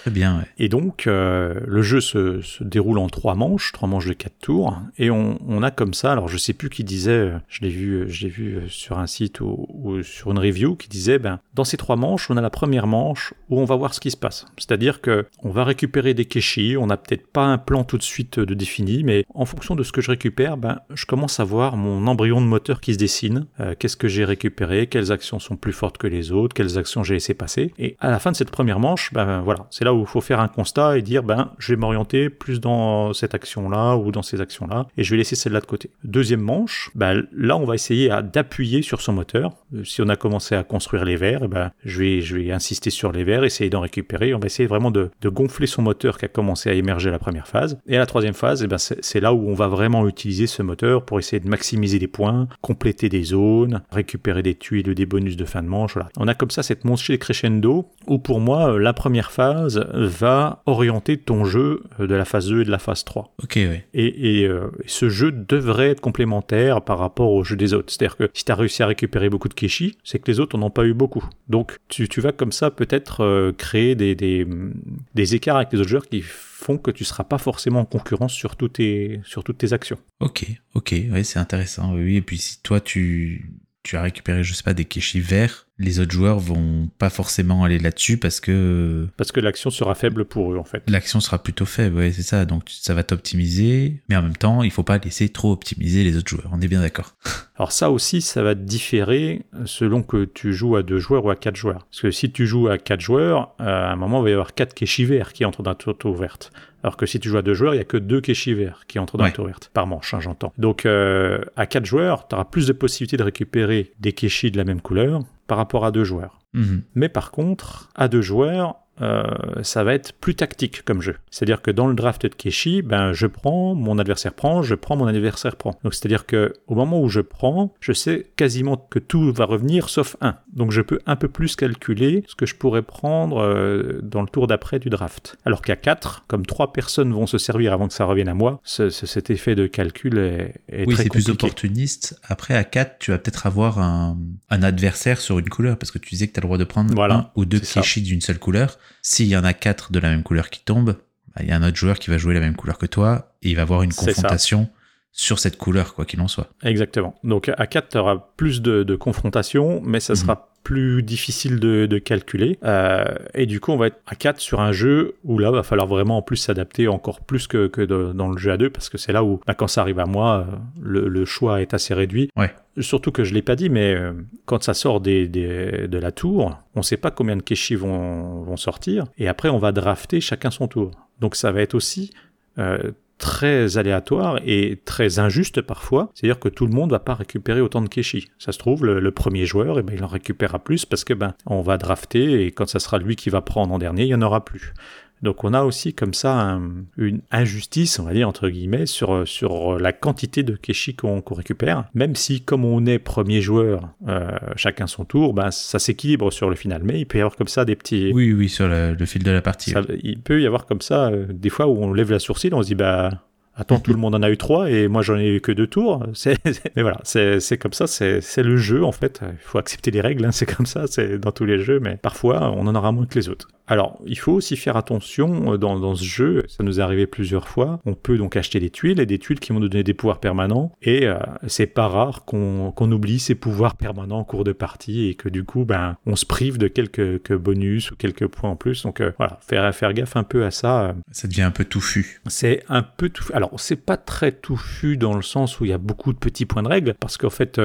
Très bien. Ouais. Et donc, euh, le jeu se, déroule en trois manches, trois manches de quatre tours, et on, a comme ça. Alors, je sais plus qui disait, je l'ai vu, vu sur un site ou, sur une review qui disait, ben, dans ces trois manches, on a la première manche où on va voir ce qui se passe. C'est-à-dire que on va récupérer des kéchis. On n'a peut-être pas un plan tout de suite de défini, mais en fonction de ce que je récupère, ben, je commence à voir mon embryon de moteur qui se dessine. Euh, Qu'est-ce que j'ai récupéré Quelles actions sont plus fortes que les autres Quelles actions j'ai laissé passer Et à la fin de cette première manche, ben voilà, c'est là où il faut faire un constat et dire ben je vais m'orienter plus dans cette action-là ou dans ces actions-là et je vais laisser celle-là de côté. Deuxième manche, ben, là on va essayer d'appuyer sur son moteur. Si on a commencé à construire les verres, eh ben, je, vais, je vais insister sur les verres, essayer d'en récupérer. On va essayer vraiment de, gonfler son moteur qui a commencé à émerger la première phase. Et à la troisième phase, eh ben, c'est là où on va vraiment utiliser ce moteur pour essayer de maximiser des points, compléter des zones, récupérer des tuiles des bonus de fin de manche. Voilà. On a comme ça cette montée crescendo où pour moi euh, la première phase va orienter ton jeu euh, de la phase 2 et de la phase 3. Ok, oui. Et, et ce jeu devrait être complémentaire par rapport au jeu des autres. C'est-à-dire que si tu as réussi à récupérer beaucoup de Keshi, c'est que les autres n'en ont pas eu beaucoup. Donc tu, vas comme ça peut-être euh, créer des, des, écarts avec les autres joueurs qui font que tu seras pas forcément en concurrence sur, tes, sur toutes tes actions. Ok, ok, ouais, c'est intéressant. Oui, et puis si toi tu, tu as récupéré, je sais pas, des Keshi verts, les autres joueurs vont pas forcément aller là-dessus parce que parce que l'action sera faible pour eux en fait. L'action sera plutôt faible, ouais, c'est ça. Donc ça va t'optimiser, mais en même temps, il faut pas laisser trop optimiser les autres joueurs. On est bien d'accord. *laughs* Alors ça aussi, ça va différer selon que tu joues à deux joueurs ou à quatre joueurs. Parce que si tu joues à quatre joueurs, euh, à un moment, il va y avoir quatre Keshi verts qui entrent dans la tour ouverte. Alors que si tu joues à deux joueurs, il y a que deux Keshi verts qui entrent dans la tour ouverte par manche, hein, j'entends. Donc euh, à quatre joueurs, tu auras plus de possibilités de récupérer des Keshi de la même couleur par rapport à deux joueurs. Mhm. Mais par contre, à deux joueurs, euh, ça va être plus tactique comme jeu. C'est-à-dire que dans le draft de Keshi, ben, je prends, mon adversaire prend, je prends, mon adversaire prend. Donc c'est-à-dire que au moment où je prends, je sais quasiment que tout va revenir sauf un. Donc je peux un peu plus calculer ce que je pourrais prendre euh, dans le tour d'après du draft. Alors qu'à 4, comme trois personnes vont se servir avant que ça revienne à moi, cet effet de calcul est, est oui, c'est plus opportuniste. Après, à 4, tu vas peut-être avoir un, adversaire sur une couleur, parce que tu disais que tu as le droit de prendre un ou deux Keshi d'une seule couleur. S'il y en a quatre de la même couleur qui tombent, bah, il y a un autre joueur qui va jouer la même couleur que toi et il va avoir une confrontation sur cette couleur, quoi qu'il en soit. Exactement. Donc à 4, tu auras plus de, de confrontation, mais ça mhm. sera plus difficile de, calculer. Euh, et du coup, on va être à 4 sur un jeu où là, va falloir vraiment en plus s'adapter encore plus que, que dans le jeu à 2, parce que c'est là où, bah, quand ça arrive à moi, euh, le, choix est assez réduit. Ouais. Surtout que je l'ai pas dit, mais euh, quand ça sort des, de la tour, on sait pas combien de Keshi vont, sortir, et après on va drafter chacun son tour. Donc ça va être aussi très aléatoire et très injuste parfois. C'est-à-dire que tout le monde va pas récupérer autant de Keshi. Ça se trouve, le, premier joueur, eh ben, il en récupérera plus parce que ben, on va drafter et quand ça sera lui qui va prendre en dernier, il y en aura plus. Donc on a aussi comme ça une injustice, on va dire entre guillemets, sur, sur la quantité de Keshi qu'on récupère. Même si comme on est premier joueur, euh, chacun son tour, ben, ça s'équilibre sur le final. Mais il peut y avoir comme ça des petits... Oui, oui, sur le, fil de la partie. Il peut y avoir comme ça euh, des fois où on lève la sourcil, on se dit bah Attends, tout le monde en a eu trois et moi j'en ai eu que deux tours. *laughs* mais voilà, c'est comme ça, c'est le jeu en fait. Il faut accepter les règles, hein, c'est comme ça, c'est dans tous les jeux, mais parfois on en aura moins que les autres. Alors, il faut aussi faire attention euh, dans, dans, ce jeu, ça nous est arrivé plusieurs fois. On peut donc acheter des tuiles et des tuiles qui vont nous donner des pouvoirs permanents. Et euh, c'est pas rare qu'on oublie ces pouvoirs permanents en cours de partie et que du coup, ben, on se prive de quelques, bonus ou quelques points en plus. Donc euh, voilà, faire, faire gaffe un peu à ça. Ça devient un peu touffu. C'est un peu touffu. Alors, c'est pas très touffu dans le sens où il y a beaucoup de petits points de règle, parce qu'en fait,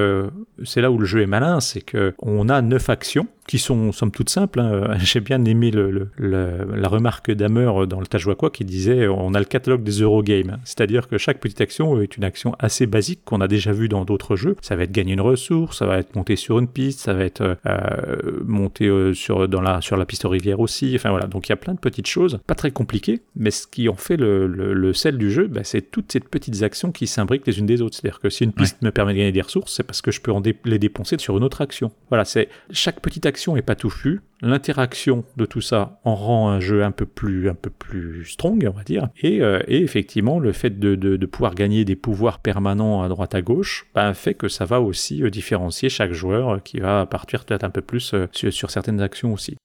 c'est là où le jeu est malin, c'est que on a neuf actions qui sont somme toute simples. Hein. *laughs* J'ai bien aimé le, la remarque d'Hammer dans le Tajwakwa qui disait on a le catalogue des Eurogames. C'est-à-dire que chaque petite action est une action assez basique qu'on a déjà vu dans d'autres jeux. Ça va être gagner une ressource, ça va être monter sur une piste, ça va être euh, monter euh, sur, dans la, sur la piste rivière aussi. Enfin voilà, donc il y a plein de petites choses, pas très compliquées, mais ce qui en fait le, le, sel du jeu, bah, c'est toutes ces petites actions qui s'imbriquent les unes des autres. C'est-à-dire que si une piste me permet de gagner des ressources, c'est parce que je peux en les dépenser sur une autre action. Voilà, c'est chaque petite action est pas touffue, L'interaction de tout ça en rend un jeu un peu plus, un peu plus strong, on va dire. Et, euh, effectivement, le fait de, pouvoir gagner des pouvoirs permanents à droite à gauche bah, fait que ça va aussi euh, différencier chaque joueur euh, qui va partir peut-être un peu plus sur certaines actions aussi.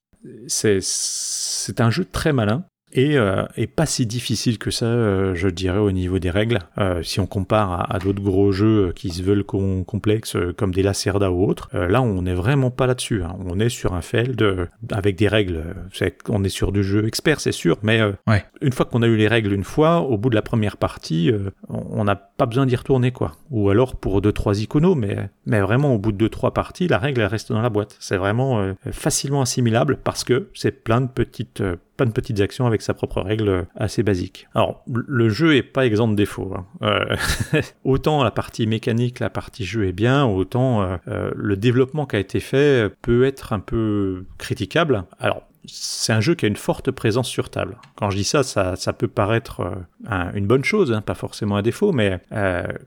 C'est un jeu très malin et, euh, et, pas si difficile que ça, euh, je dirais, au niveau des règles. Euh, si on compare à, d'autres gros jeux qui se veulent complexes, comme des Lacerda ou autres, là, on n'est vraiment pas là-dessus. Hein. On est sur un feld avec des règles. on est sur du jeu expert, c'est sûr, mais une fois qu'on a eu les règles une fois, au bout de la première partie, on n'a pas besoin d'y retourner, quoi. Ou alors pour deux trois iconos, mais, mais vraiment au bout de deux trois parties, la règle elle reste dans la boîte. C'est vraiment facilement assimilable parce que c'est plein de petites pas de petites actions avec sa propre règle assez basique. Alors, le jeu est pas exempt de défauts. Hein. Euh, *laughs* autant la partie mécanique, la partie jeu est bien, autant euh, euh, le développement qui a été fait peut être un peu critiquable. Alors, c'est un jeu qui a une forte présence sur table. Quand je dis ça, ça, peut paraître une bonne chose, hein, pas forcément un défaut, mais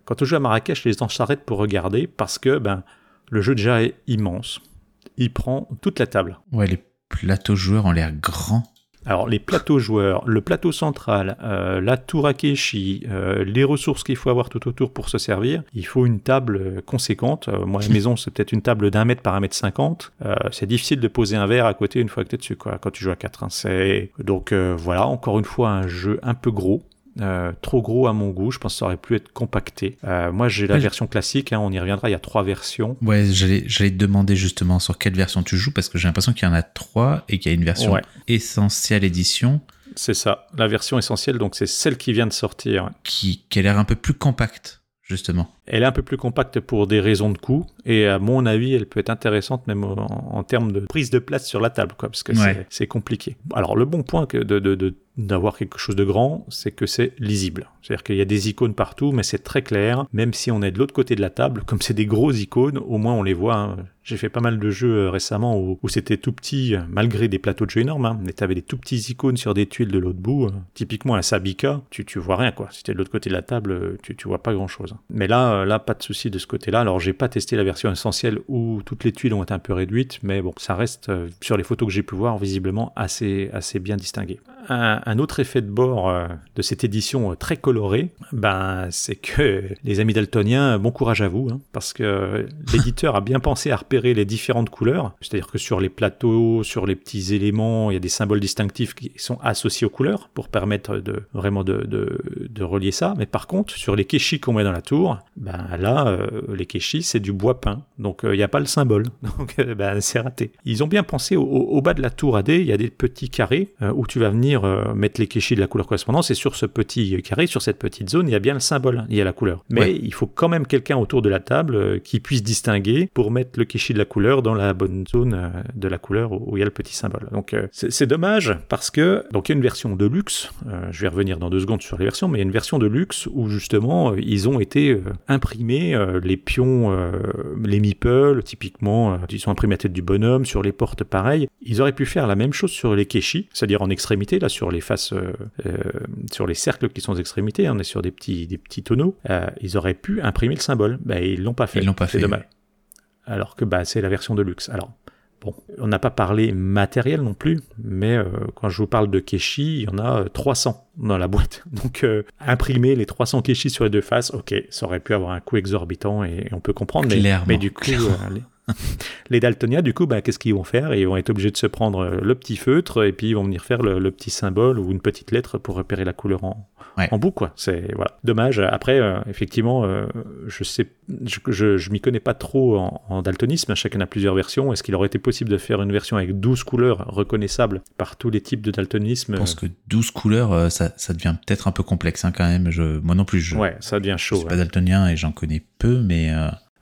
quand on joue à Marrakech, les gens s'arrêtent pour regarder parce que ben, le jeu déjà est immense. Il prend toute la table. Ouais, les plateaux joueurs ont l'air grands. Alors les plateaux joueurs, le plateau central, euh, la tour Akeshi, euh, les ressources qu'il faut avoir tout autour pour se servir, il faut une table conséquente. Euh, moi, la *laughs* maison, c'est peut-être une table d'un mètre par un mètre cinquante. c'est difficile de poser un verre à côté une fois que tu es dessus, quoi, quand tu joues à 4. Hein. Donc voilà, encore une fois, un jeu un peu gros. Euh, trop gros à mon goût. Je pense que ça aurait pu être compacté. Euh, moi, j'ai la version classique. Hein, on y reviendra. Il y a trois versions. Ouais, j'allais, te demander justement sur quelle version tu joues parce que j'ai l'impression qu'il y en a trois et qu'il y a une version essentielle édition. C'est ça. La version essentielle, donc c'est celle qui vient de sortir. Qui, qui a l'air un peu plus compacte, justement. Elle est un peu plus compacte pour des raisons de coût, et à mon avis, elle peut être intéressante même en, termes de prise de place sur la table, quoi, parce que c'est compliqué. Alors le bon point que de, de d'avoir quelque chose de grand, c'est que c'est lisible. C'est-à-dire qu'il y a des icônes partout, mais c'est très clair. Même si on est de l'autre côté de la table, *laughs* comme c'est des gros icônes, au moins on les voit. Hein. J'ai fait pas mal de jeux euh, récemment où, c'était tout petit, malgré des plateaux de jeu énormes. Hein. Mais t'avais des tout petits icônes sur des tuiles de l'autre bout. Euh, typiquement un Sabika, tu, tu vois rien quoi. Si t'es de l'autre côté de la table, euh, tu, tu vois pas grand chose. Mais là, là, pas de souci de ce côté-là. Alors j'ai pas testé la version essentielle où toutes les tuiles ont été un peu réduites, mais bon, ça reste sur les photos que j'ai pu voir visiblement assez, assez bien distingué un, autre effet de bord euh, de cette édition euh, très colorée, ben, c'est que *laughs* les amis daltoniens, bon courage à vous, hein, parce que l'éditeur a bien pensé à repérer les différentes couleurs. C'est-à-dire que sur les plateaux, sur les petits éléments, il y a des symboles distinctifs qui sont associés aux couleurs pour permettre de vraiment de, de, relier ça. Mais par contre, sur les kéchis qu'on met dans la tour, ben là, euh, les kéchis, c'est du bois peint. Donc il n'y a pas le symbole. *laughs* Donc ben, c'est raté. Ils ont bien pensé au, au, bas de la tour AD, il y a des petits carrés où tu vas venir euh, mettre les kéchis de la couleur correspondante, et sur ce petit carré, sur cette petite zone, il y a bien le symbole, il y a la couleur. Mais il faut quand même quelqu'un autour de la table euh, qui puisse distinguer pour mettre le kéchi de la couleur dans la bonne zone euh, de la couleur où il y a le petit symbole. Donc c'est dommage parce que donc il y a une version de luxe. je vais revenir dans deux secondes sur les versions, mais il y a une version de luxe où justement ils ont été imprimés les pions, les meeples typiquement, ils sont imprimés à tête du bonhomme sur les portes pareil. Ils auraient pu faire la même chose sur les kéchis, c'est-à-dire en extrémité là sur les faces, euh, euh, sur les cercles qui sont aux extrémités, on est sur des petits, des petits tonneaux, euh, ils auraient pu imprimer le symbole. Bah, ils l'ont pas fait. Ils l'ont pas fait. dommage. Alors que bah, c'est la version de luxe. Alors, Bon, on n'a pas parlé matériel non plus, mais quand je vous parle de Keshi, il y en a 300 dans la boîte. *laughs* Donc, imprimer les 300 Keshi sur les deux faces, ok, ça aurait pu avoir un coût exorbitant et, on peut comprendre, mais, mais, du coup, *laughs* les Daltoniens, du coup, bah, qu'est-ce qu'ils vont faire? Ils vont être obligés de se prendre euh, le petit feutre et puis ils vont venir faire le, petit symbole ou une petite lettre pour repérer la couleur en, en bout, quoi. C'est voilà, dommage. Après, euh, effectivement, euh, je sais, je, je, m'y connais pas trop en, daltonisme. Chacun a plusieurs versions. Est-ce qu'il aurait été possible de faire une version avec 12 couleurs reconnaissables par tous les types de daltonisme? Je pense que 12 couleurs, ça, ça devient peut-être un peu complexe hein, quand même. Je, moi non plus, je, ouais, ça devient chaud. Je suis pas daltonien et j'en connais peu, mais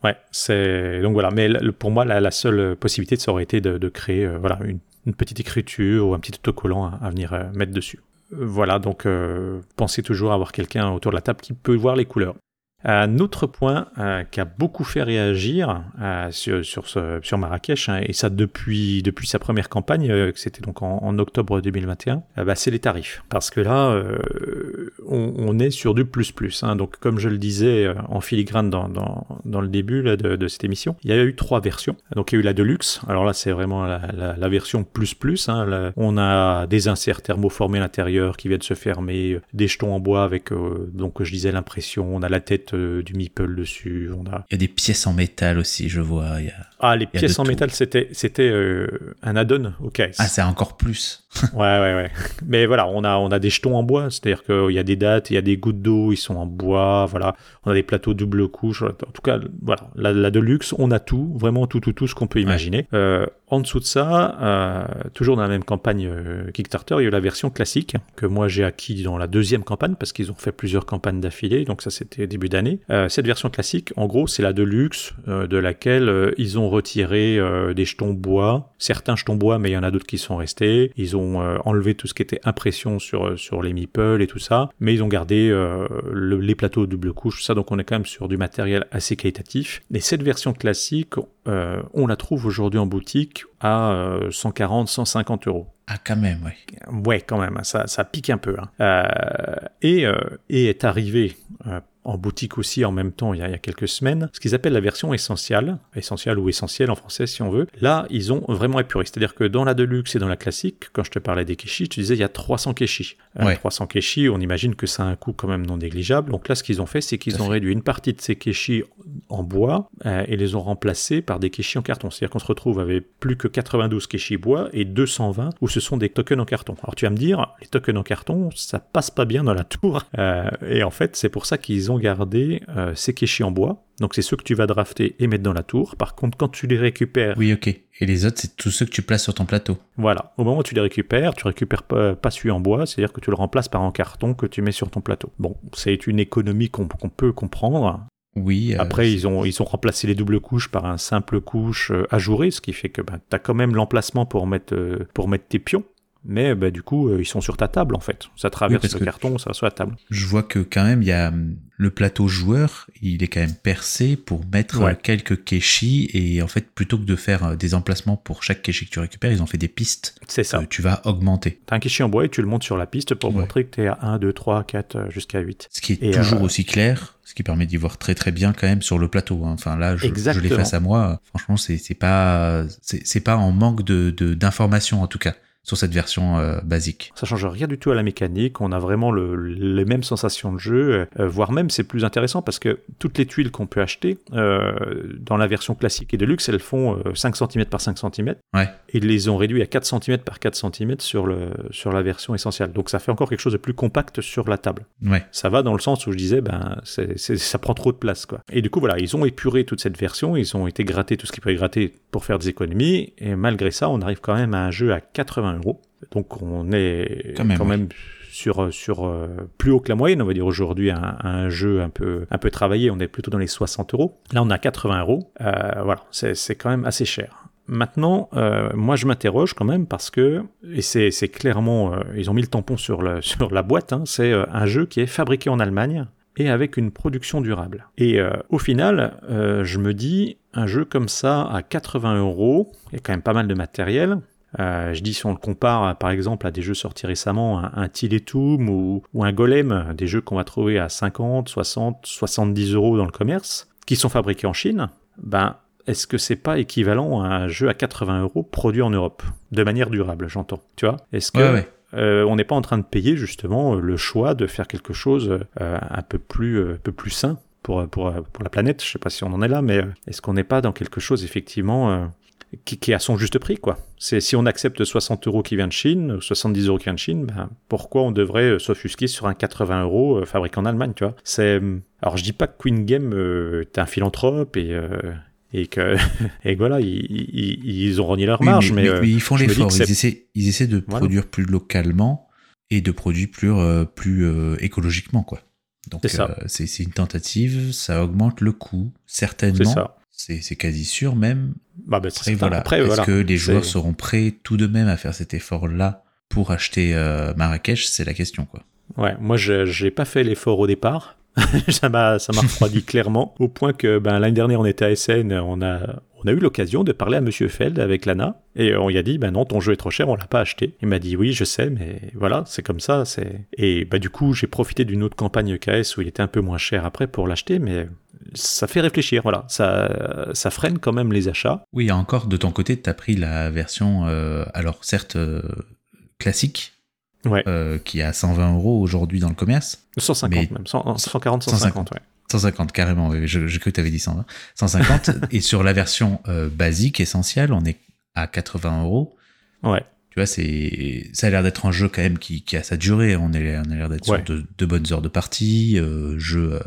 Ouais, c'est donc voilà. Mais pour moi, la, seule possibilité, ça aurait été de, créer euh, voilà une, petite écriture ou un petit autocollant à, venir euh, mettre dessus. Voilà, donc euh, pensez toujours à avoir quelqu'un autour de la table qui peut voir les couleurs. Un autre point euh, qui a beaucoup fait réagir euh, sur, sur, ce, sur, Marrakech, hein, et ça depuis, depuis sa première campagne, euh, c'était donc en, octobre 2021, bah, c'est les tarifs. Parce que là, on, on, est sur du plus plus. Hein. donc comme je le disais en filigrane dans, dans, dans le début là, de, de, cette émission, il y a eu trois versions. Donc il y a eu la Deluxe, alors là c'est vraiment la, la, la, version plus plus. Hein, on a des inserts thermoformés à l'intérieur qui viennent se fermer, des jetons en bois avec, donc je disais l'impression, on a la tête euh, du meeple dessus. On a... Il y a des pièces en métal aussi, je vois. Il y a... Ah, les pièces en métal, c'était c'était euh, un add-on ok Ah, c'est encore plus. Ouais, ouais, ouais. Mais voilà, on a on a des jetons en bois, c'est-à-dire qu'il y a des dates, il y a des gouttes d'eau, ils sont en bois, voilà. On a des plateaux double couche. En tout cas, voilà, la, la Deluxe, on a tout, vraiment tout, tout, tout ce qu'on peut imaginer. Euh, en dessous de ça, euh, toujours dans la même campagne Kickstarter, il y a eu la version classique que moi j'ai acquis dans la deuxième campagne parce qu'ils ont fait plusieurs campagnes d'affilée, donc ça c'était début d'année. cette version classique, en gros, c'est la Deluxe de laquelle ils ont retiré euh, des jetons bois, certains jetons bois, mais il y en a d'autres qui sont restés. Ils ont ont euh, enlevé tout ce qui était impression sur, sur les meeples et tout ça, mais ils ont gardé les plateaux double couche, tout ça, donc on est quand même sur du matériel assez qualitatif. Et cette version classique, on la trouve aujourd'hui en boutique à 140, 150 euros. Ah, quand même, oui. Ouais, quand même, ça, ça pique un peu. Hein. et, et est arrivé en boutique aussi en même temps il y a, quelques semaines, ce qu'ils appellent la version essentielle, essentielle ou essentielle en français si on veut. Là, ils ont vraiment épuré. C'est-à-dire que dans la Deluxe et dans la classique, quand je te parlais des keshis, je te disais il y a 300 keshis. 300 euh, keshis, on imagine que ça a un coût quand même non négligeable. Donc là, ce qu'ils ont fait, c'est qu'ils ont réduit une partie de ces keshis en bois euh, et les ont remplacés par des keshis en carton. C'est-à-dire qu'on se retrouve avec plus que 92 keshis bois et 220 où ce sont des tokens en carton. Alors tu vas me dire, les tokens en carton, ça passe pas bien dans la tour. *laughs* Euh, et en fait, c'est pour ça qu'ils ont garder euh, ces kéchis en bois. Donc c'est ceux que tu vas drafter et mettre dans la tour. Par contre, quand tu les récupères... Oui, ok. Et les autres, c'est tous ceux que tu places sur ton plateau. Voilà. Au moment où tu les récupères, tu récupères pas, pas celui en bois, c'est-à-dire que tu le remplaces par un carton que tu mets sur ton plateau. Bon, c'est une économie qu'on peut comprendre. Oui. Euh, Après, ils ont, ils ont remplacé les doubles couches par un simple couche euh, ajouré, ce qui fait que ben, tu as quand même l'emplacement pour mettre, pour mettre tes pions mais bah, du coup, euh, ils sont sur ta table en fait. Ça traverse le carton, ça va sur la table. Je vois que quand même, il y a hum, le plateau joueur, il est quand même percé pour mettre euh, quelques kéchis et en fait, plutôt que de faire euh, des emplacements pour chaque kéchi que tu récupères, ils ont fait des pistes. C'est ça. Que tu vas augmenter. T'as un kéchi en bois et tu le montes sur la piste pour montrer que tu es à 1, 2, 3, 4 jusqu'à 8. Ce qui est toujours aussi clair, ce qui permet d'y voir très très bien quand même sur le plateau. Hein. Enfin là, je, je l'ai face à moi. Franchement, c'est pas c'est pas en manque de d'informations en tout cas sur cette version euh, basique. Ça change rien du tout à la mécanique, on a vraiment le, les mêmes sensations de jeu, euh, voire même c'est plus intéressant parce que toutes les tuiles qu'on peut acheter euh, dans la version classique et de luxe, elles font 5 cm par 5 cm. Ouais. Et ils les ont réduits à 4 cm par 4 cm sur, le, sur la version essentielle. Donc ça fait encore quelque chose de plus compact sur la table. Ouais. Ça va dans le sens où je disais, ben, ça prend trop de place. Quoi. Et du coup, voilà, ils ont épuré toute cette version, ils ont été grattés tout ce qu'ils pouvaient gratter pour faire des économies, et malgré ça, on arrive quand même à un jeu à 80 donc on est quand même, sur, sur euh, plus haut que la moyenne, on va dire aujourd'hui, un, un, jeu un peu, un peu travaillé, on est plutôt dans les 60 euros. Là, on a 80 euros. Euh, voilà, c'est quand même assez cher. Maintenant, euh, moi je m'interroge quand même parce que, et c'est clairement, ils ont mis le tampon sur, le, *laughs* sur la boîte, hein, c'est un jeu qui est fabriqué en Allemagne et avec une production durable. Et au final, je me dis, un jeu comme ça à 80 euros, il y a quand même pas mal de matériel, euh, je dis si on le compare par exemple à des jeux sortis récemment, un, un Tiletum ou, ou, un Golem, des jeux qu'on va trouver à 50, 60, 70 euros dans le commerce, qui sont fabriqués en Chine, ben est-ce que c'est pas équivalent à un jeu à 80 euros produit en Europe de manière durable, j'entends. Tu vois? Est-ce que euh, on n'est pas en train de payer justement le choix de faire quelque chose euh, un peu plus, un peu plus sain pour, pour, pour la planète? Je sais pas si on en est là, mais est-ce qu'on n'est pas dans quelque chose effectivement qui, qui, est à son juste prix, quoi. C'est si on accepte 60 euros qui vient de Chine, 70 euros qui vient de Chine, ben, pourquoi on devrait euh, s'offusquer sur un 80 euros euh, fabriqué en Allemagne, tu vois? C'est euh, alors je dis pas que Queen Game est un philanthrope et et que *laughs* et voilà ils, ils, ont renié leur marge, mais, ils font l'effort, ils essaient ils essaient de produire plus localement et de produire plus plus écologiquement, quoi. Donc c'est une tentative, ça augmente le coût certainement. C'est quasi sûr même. Bah, bah après, voilà. Est-ce que les joueurs seront prêts tout de même à faire cet effort-là pour acheter euh, Marrakech? C'est la question, quoi. Ouais, moi, je n'ai pas fait l'effort au départ. *laughs* ça m'a ça m'a refroidi *laughs* clairement au point que ben, l'année dernière on était à SN on a on a eu l'occasion de parler à Monsieur Feld avec Lana et on lui a dit ben non ton jeu est trop cher on l'a pas acheté il m'a dit oui je sais mais voilà c'est comme ça c'est et bah du coup j'ai profité d'une autre campagne KS où il était un peu moins cher après pour l'acheter mais ça fait réfléchir, voilà. Ça, ça freine quand même les achats. Oui, encore de ton côté, tu as pris la version, euh, alors certes euh, classique, ouais. euh, qui est à 120 euros aujourd'hui dans le commerce. 150 même, 140, 150, 150, ouais. 150 carrément, j'ai cru que tu avais dit 120. 150, *laughs* et sur la version basique, essentielle, on est à 80 euros. Ouais. Tu vois, c'est, ça a l'air d'être un jeu quand même qui, qui a sa durée. On, est, on a l'air d'être sur de, de, bonnes heures de partie, jeu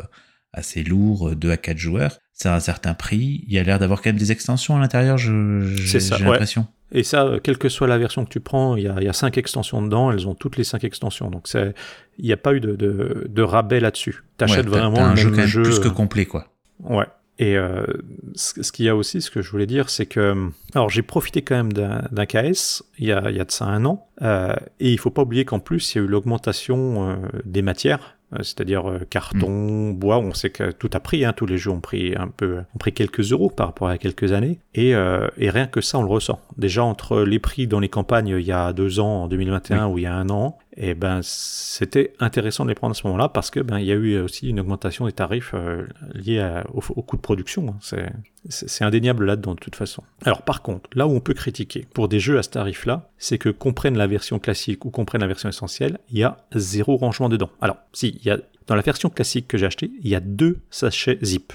assez lourd, 2 à 4 joueurs. C'est un certain prix. Il y a l'air d'avoir quand même des extensions à l'intérieur, j'ai l'impression. Et ça, quelle que soit la version que tu prends, il y a, y a cinq extensions dedans, elles ont toutes les cinq extensions. Donc il n'y a pas eu de, de, de rabais là-dessus. T'achètes vraiment un jeu, quand même plus que complet, quoi. Ouais. Et euh, ce qu'il y a aussi, ce que je voulais dire, c'est que alors j'ai profité quand même d'un KS il y, a, il y a de ça un an, euh, et il faut pas oublier qu'en plus il y a eu l'augmentation euh, des matières euh, c'est-à-dire euh, carton, mm. bois. On sait que tout a pris, hein, tous les jeux ont pris un peu, ont pris quelques euros par rapport à quelques années, et, euh, et rien que ça, on le ressent. Déjà entre les prix dans les campagnes il y a deux ans, en 2021 ou il y a un an, et ben c'était intéressant de les prendre à ce moment-là parce que ben il y a eu aussi une augmentation des tarifs euh, liés au, coût de production. Hein. C'est indéniable là-dedans de toute façon. Alors par contre, là où on peut critiquer pour des jeux à ce tarif-là, c'est que qu'on prenne la version classique ou qu'on prenne la version essentielle, il y a zéro rangement dedans. Alors si, il y a dans la version classique que j'ai acheté, il y a deux sachets zip.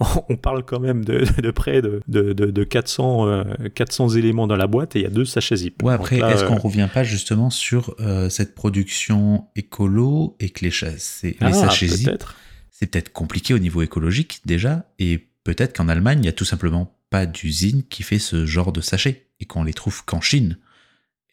*laughs* on parle quand même de, près de, de, 400, 400 euh, éléments dans la boîte et il y a deux sachets zip. Ouais, après, est-ce qu'on euh, revient pas justement sur euh, cette production écolo et que les, les ah, sachets zip, c'est peut-être compliqué au niveau écologique déjà et peut-être qu'en Allemagne, il n'y a tout simplement pas d'usine qui fait ce genre de sachets et qu'on les trouve qu'en Chine.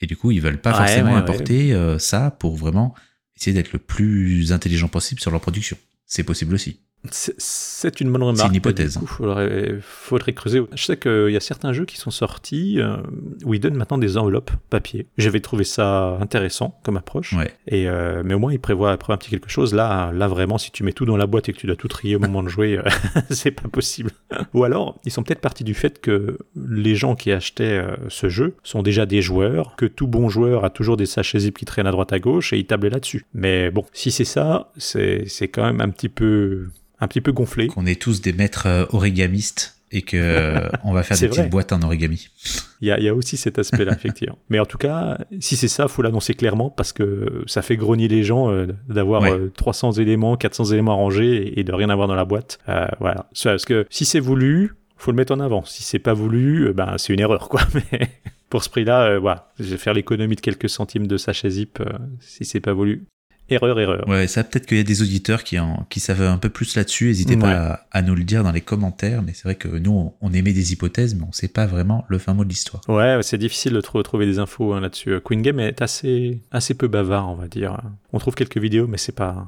Et du coup, ils veulent pas forcément importer ça pour vraiment essayer d'être le plus intelligent possible sur leur production. C'est possible aussi. C'est une bonne remarque. C'est une hypothèse. Il faudrait, faudrait, creuser. Je sais qu'il y a certains jeux qui sont sortis euh, où ils donnent maintenant des enveloppes papier. J'avais trouvé ça intéressant comme approche. Ouais. Et, euh, mais au moins, ils prévoient, après un petit quelque chose. Là, là, vraiment, si tu mets tout dans la boîte et que tu dois tout trier au moment de jouer, euh, *laughs* c'est pas possible. Ou alors, ils sont peut-être partis du fait que les gens qui achetaient ce jeu sont déjà des joueurs, que tout bon joueur a toujours des sachets zip qui traînent à droite à gauche et ils tablaient là-dessus. Mais bon, si c'est ça, c'est quand même un petit peu un petit peu gonflé. Qu'on est tous des maîtres euh, origamistes et que euh, *laughs* on va faire des petites boîtes en origami. Il y a, y a aussi cet aspect-là, *laughs* effectivement. Mais en tout cas, si c'est ça, faut l'annoncer clairement parce que ça fait grogner les gens euh, d'avoir 300 éléments, 400 éléments rangés et, de rien avoir dans la boîte. voilà. Parce que si c'est voulu, faut le mettre en avant. Si c'est pas voulu, ben c'est une erreur, quoi. *laughs* Mais pour ce prix-là, voilà, je vais faire l'économie de quelques centimes de sachet zip si c'est pas voulu. Erreur, erreur. Ouais, ça peut-être qu'il y a des auditeurs qui, en, qui savent un peu plus là-dessus. N'hésitez pas à, nous le dire dans les commentaires. Mais c'est vrai que nous, on, émet des hypothèses, mais on ne sait pas vraiment le fin mot de l'histoire. Ouais, c'est difficile de trouver des infos hein, là-dessus. Queen Game est assez, assez peu bavard, on va dire. On trouve quelques vidéos, mais c'est pas,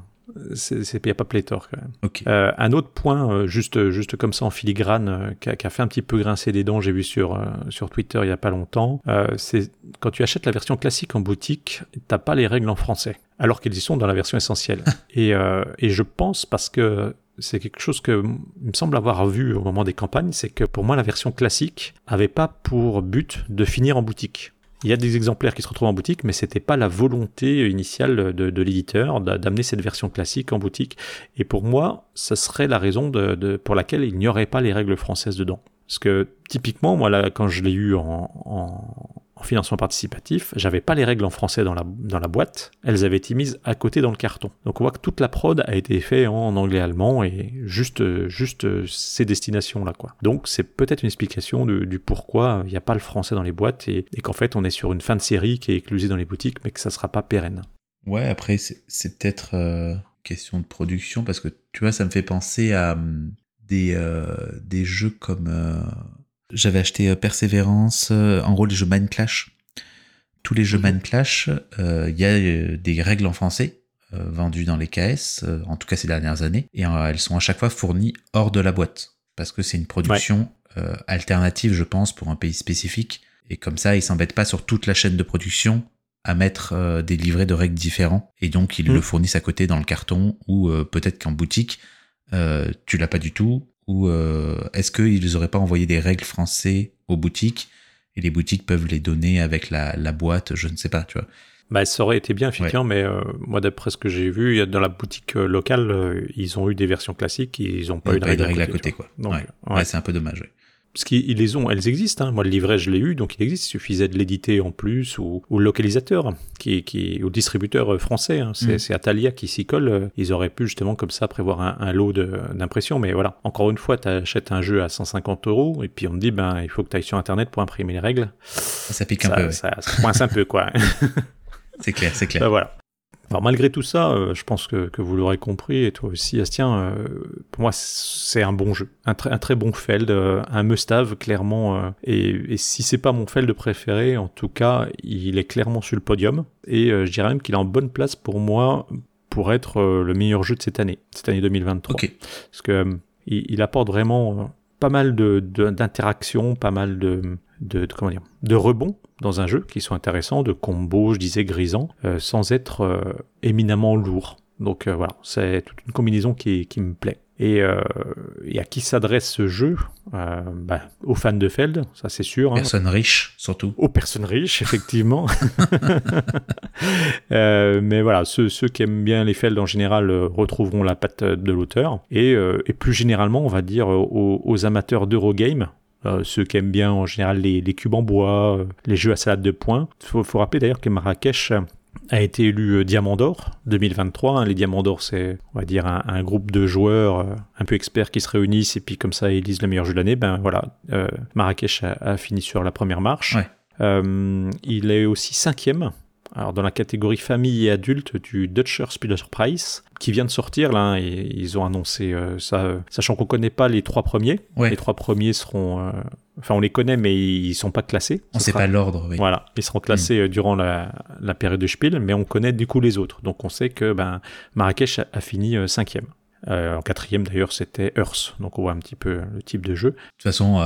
il n'y a pas pléthore quand même. Euh, un autre point, euh, juste, juste comme ça en filigrane, euh, qui, a, fait un petit peu grincer des dents, j'ai vu sur, sur Twitter il n'y a pas longtemps, c'est quand tu achètes la version classique en boutique, t'as pas les règles en français, alors qu'elles y sont dans la version essentielle. *laughs* et, et je pense parce que c'est quelque chose que il me semble avoir vu au moment des campagnes, c'est que pour moi la version classique avait pas pour but de finir en boutique. Il y a des exemplaires qui se retrouvent en boutique, mais c'était pas la volonté initiale de, l'éditeur d'amener cette version classique en boutique. Et pour moi, ça serait la raison pour laquelle il n'y aurait pas les règles françaises dedans. Parce que typiquement, moi, là, quand je l'ai eu en financement participatif, j'avais pas les règles en français dans la, boîte, elles avaient été mises à côté dans le carton. Donc on voit que toute la prod a été faite en anglais-allemand et juste, juste ces destinations-là. quoi. Donc c'est peut-être une explication du pourquoi il n'y a pas le français dans les boîtes et, qu'en fait on est sur une fin de série qui est éclusée dans les boutiques mais que ça sera pas pérenne. Ouais, après c'est peut-être euh, question de production parce que tu vois, ça me fait penser à hum, des, euh, des jeux comme... Euh, j'avais acheté euh, Persévérance, euh, en gros les jeux Mind Clash. Tous les jeux mhm. Mind Clash, euh, il y a des règles en français vendues dans les KS, en tout cas ces dernières années, et elles sont à chaque fois fournies hors de la boîte, parce que c'est une production alternative, je pense, pour un pays spécifique, et comme ça, ils s'embêtent pas sur toute la chaîne de production à mettre des livrets de règles différents, et donc ils mhm. le fournissent à côté dans le carton, ou peut-être qu'en boutique, tu l'as pas du tout, ou euh, est-ce qu'ils n'auraient pas envoyé des règles français aux boutiques et les boutiques peuvent les donner avec la, boîte, je ne sais pas, tu vois. Bah, ça aurait été bien, effectivement, mais euh, moi, d'après ce que j'ai vu, dans la boutique euh, locale, ils ont eu des versions classiques, ils n'ont pas eu de règles à côté. quoi. ouais. c'est un peu dommage. Parce qu'ils les ont, elles existent. Hein. Moi, le livret, je l'ai eu, donc il existe. Il suffisait de l'éditer en plus, ou, le localisateur, qui, qui, ou le distributeur euh, français. Hein. Mm. C'est Atalia qui s'y colle. Ils auraient pu justement comme ça prévoir un, lot d'impression. Mais voilà, encore une fois, tu achètes un jeu à 150 euros, et puis on te dit, ben, il faut que tu ailles sur Internet pour imprimer les règles. Ça, pique un peu. Ça, ça, coince un peu, quoi. *laughs* c'est clair, c'est clair. Ben, voilà. Alors malgré tout ça, euh, je pense que, que vous l'aurez compris, et toi aussi, Astien, euh, pour moi, c'est un bon jeu, un, un très bon Feld, euh, un must-have clairement. et, et, si c'est pas mon Feld préféré, en tout cas, il est clairement sur le podium. Et je dirais même qu'il est en bonne place pour moi pour être le meilleur jeu de cette année, cette année 2023. Okay. Parce que il, apporte vraiment pas mal d'interactions, pas mal de, de, comment dire, de rebonds dans un jeu qui sont intéressants, de combos, je disais, grisants, sans être éminemment lourd. Donc voilà, c'est toute une combinaison qui, qui me plaît. Et, euh, et, à qui s'adresse ce jeu? Euh, bah, Aux fans de Feld, ça c'est sûr. Hein. Personnes riches, surtout. Aux personnes riches, effectivement. *laughs* euh, mais voilà, ceux, ceux, qui aiment bien les Feld en général euh, retrouveront la patte de l'auteur. Et, euh, et, plus généralement, on va dire aux, aux amateurs d'Eurogame, euh, ceux qui aiment bien en général les, les cubes en bois, les jeux à salade de points. Il faut, faut, rappeler d'ailleurs que Marrakech a été élu euh, Diamant d'Or 2023. Hein. Les Diamants d'Or, c'est, on va dire, un, groupe de joueurs euh, un peu experts qui se réunissent et puis comme ça, ils disent le meilleur jeu de l'année. Ben voilà, euh, Marrakech a, fini sur la première marche. il est aussi cinquième. Alors dans la catégorie famille et adulte du Dutcher Spieler Prize, qui vient de sortir là, et ils ont annoncé ça, sachant qu'on connaît pas les trois premiers. Les trois premiers seront Enfin, on les connaît, mais ils sont pas classés. On ne sait pas l'ordre. Oui. Voilà, ils seront classés euh, durant la, période de Spiel, mais on connaît du coup les autres. Donc on sait que ben, Marrakech a, fini euh, cinquième. Euh, en quatrième d'ailleurs c'était Earth, donc on voit un petit peu le type de jeu. De toute façon,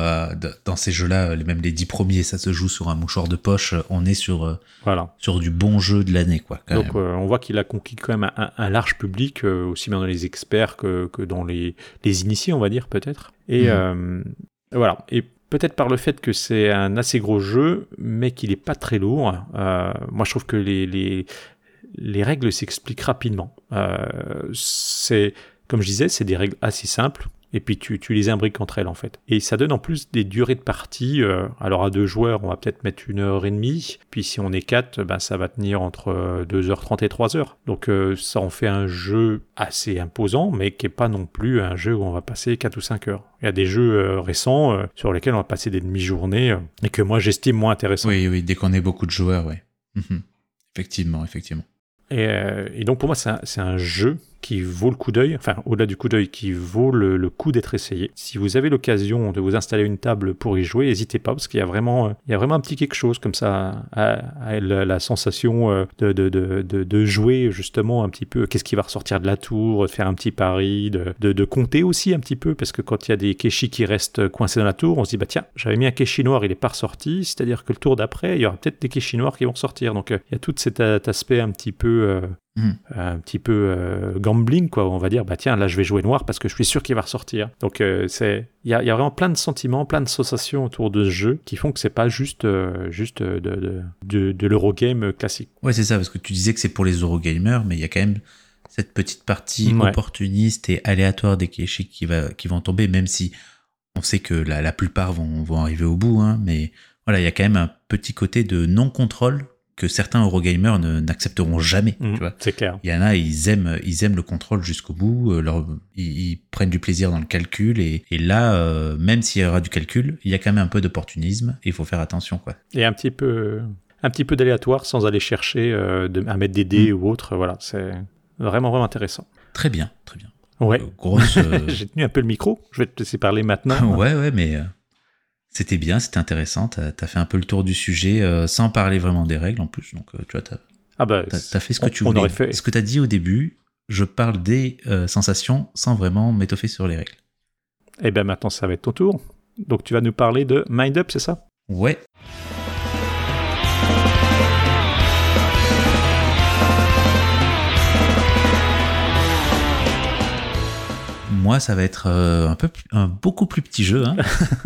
dans ces jeux-là, même les dix premiers, ça se joue sur un mouchoir de poche. On est sur voilà. sur du bon jeu de l'année, quoi. donc on voit qu'il a conquis quand même un, large public, aussi bien dans les experts que, que dans les, les initiés, on va dire peut-être. Et hmm. voilà. Et Peut-être par le fait que c'est un assez gros jeu, mais qu'il n'est pas très lourd. Euh, moi, je trouve que les, les, les règles s'expliquent rapidement. Euh, c'est, comme je disais, c'est des règles assez simples et puis tu, tu, les imbriques entre elles en fait. Et ça donne en plus des durées de partie. Euh, alors à deux joueurs, on va peut-être mettre une heure et demie. Puis si on est quatre, ben, ça va tenir entre 2h30 et 3h. Donc euh, ça en fait un jeu assez imposant, mais qui est pas non plus un jeu où on va passer 4 ou 5 heures. Il y a des jeux euh, récents sur lesquels on va passer des demi-journées et que moi j'estime moins intéressants. Oui, oui, dès qu'on est beaucoup de joueurs, oui. Mhm. Effectivement, effectivement. Et, et, donc pour moi, c'est un, un, jeu qui vaut le coup d'œil, enfin au-delà du coup d'œil, qui vaut le, coup d'être essayé. Si vous avez l'occasion de vous installer une table pour y jouer, n'hésitez pas parce qu'il y a vraiment, il y a vraiment un petit quelque chose comme ça, à, la, sensation euh, de, de, de, de, jouer justement un petit peu. Qu'est-ce qui va ressortir de la tour, de faire un petit pari, de, de, compter aussi un petit peu parce que quand il y a des kéchis qui restent coincés dans la tour, on se dit bah tiens, j'avais mis un kéchi noir, il est pas ressorti, c'est-à-dire que le tour d'après, il y aura peut-être des kéchis noirs qui vont ressortir. Donc euh, il y a tout cet, aspect un petit peu Hmm. un petit peu euh, gambling, quoi. On va dire, bah tiens, là je vais jouer noir parce que je suis sûr qu'il va ressortir. Donc euh, c'est, il y a, y a, vraiment plein de sentiments, plein de sensations autour de ce jeu qui font que c'est pas juste, euh, juste de, de, de, de l'Eurogame classique. Ouais, c'est ça, parce que tu disais que c'est pour les Eurogamers, mais il y a quand même cette petite partie opportuniste et aléatoire des kéchis qui, va, qui vont tomber, même si on sait que la, la plupart vont, vont arriver au bout, hein, mais voilà, il y a quand même un petit côté de non-contrôle que certains Eurogamers n'accepteront jamais. Mmh, c'est clair. Il y en a, ils aiment, ils aiment le contrôle jusqu'au bout. Euh, leur, ils, prennent du plaisir dans le calcul et, et là, euh, même s'il y aura du calcul, il y a quand même un peu d'opportunisme et il faut faire attention, quoi. Et un petit peu, un petit peu d'aléatoire sans aller chercher euh, de, à mettre des dés mmh. ou autre. Voilà, c'est vraiment vraiment intéressant. Très bien, très bien. Ouais. grosse. *laughs* J'ai tenu un peu le micro. Je vais te laisser parler maintenant. *laughs* ouais, ouais, mais c'était bien, c'était intéressant. T'as as fait un peu le tour du sujet euh, sans parler vraiment des règles en plus. Donc, euh, tu vois, t'as ah bah, as, fait ce que tu voulais. Fait... Ce que t'as dit au début, je parle des euh, sensations sans vraiment m'étoffer sur les règles. Et eh bien maintenant, ça va être ton tour. Donc, tu vas nous parler de Mind Up, c'est ça? Ouais. Moi, ça va être euh, un peu un beaucoup plus petit jeu. Hein.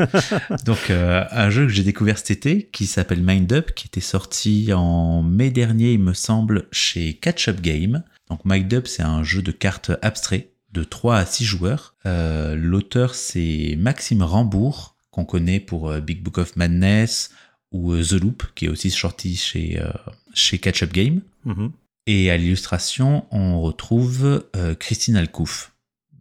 *laughs* Donc, euh, un jeu que j'ai découvert cet été qui s'appelle Mind Up, qui était sorti en mai dernier, il me semble, chez Catch Up Game. Donc, Mind Up, c'est un jeu de cartes abstrait de 3 à 6 joueurs. Euh, l'auteur, c'est Maxime Rambourg, qu'on connaît pour Big Book of Madness ou The Loop, qui est aussi sorti chez, chez Catch Up Game. Mm-hmm. Et à l'illustration, on retrouve Christine Alcouf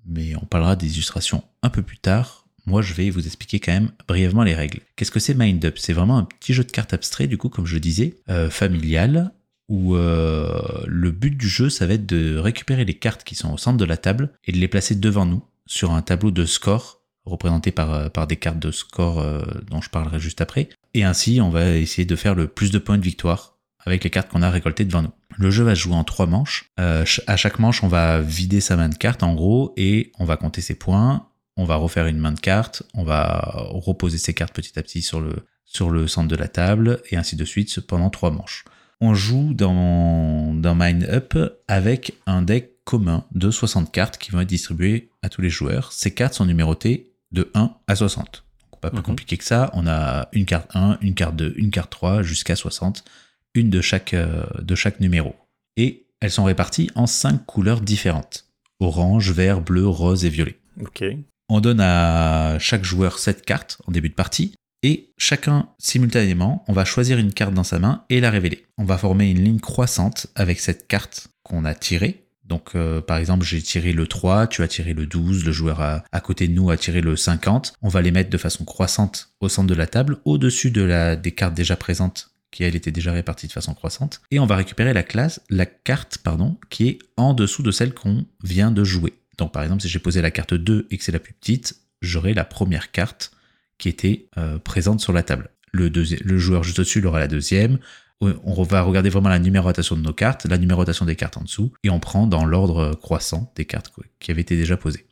mais on parlera des illustrations un peu plus tard. Moi, je vais vous expliquer quand même brièvement les règles. Qu'est-ce que c'est Mind Up? C'est vraiment un petit jeu de cartes abstrait, du coup, comme je disais, euh, familial, où euh, le but du jeu, ça va être de récupérer les cartes qui sont au centre de la table et de les placer devant nous sur un tableau de score représenté par, euh, par des cartes de score dont je parlerai juste après. Et ainsi, on va essayer de faire le plus de points de victoire avec les cartes qu'on a récoltées devant nous. Le jeu va se jouer en trois manches. Euh, à chaque manche, on va vider sa main de cartes en gros et on va compter ses points. on va refaire une main de cartes, on va reposer ces cartes petit à petit sur le, sur le centre de la table, et ainsi de suite pendant trois manches. On joue dans, dans Mind Up avec un deck commun de 60 cartes qui vont être distribuées à tous les joueurs. Ces cartes sont numérotées de 1 à 60. pas plus Mhm. compliqué que ça. On a une carte 1, une carte 2, une carte 3 jusqu'à 60, une de chaque, euh, de chaque numéro. Et elles sont réparties en 5 couleurs différentes. Orange, vert, bleu, rose et violet. Ok. On donne à chaque joueur 7 cartes en début de partie. Et chacun, simultanément, on va choisir une carte dans sa main et la révéler. On va former une ligne croissante avec cette carte qu'on a tirée. Donc, euh, par exemple, j'ai tiré le 3, tu as tiré le 12, le joueur à, à côté de nous a tiré le 50. On va les mettre de façon croissante au centre de la table, au-dessus de la, des cartes déjà présentes, qui elle était déjà répartie de façon croissante. Et on va récupérer la classe, la carte, pardon, qui est en dessous de celle qu'on vient de jouer. Donc, par exemple, si j'ai posé la carte 2 et que c'est la plus petite, j'aurai la première carte qui était euh, présente sur la table. Le, le joueur juste au-dessus il aura la deuxième. On va regarder vraiment la numérotation de nos cartes, la numérotation des cartes en dessous, et on prend dans l'ordre croissant des cartes qui avaient été déjà posées.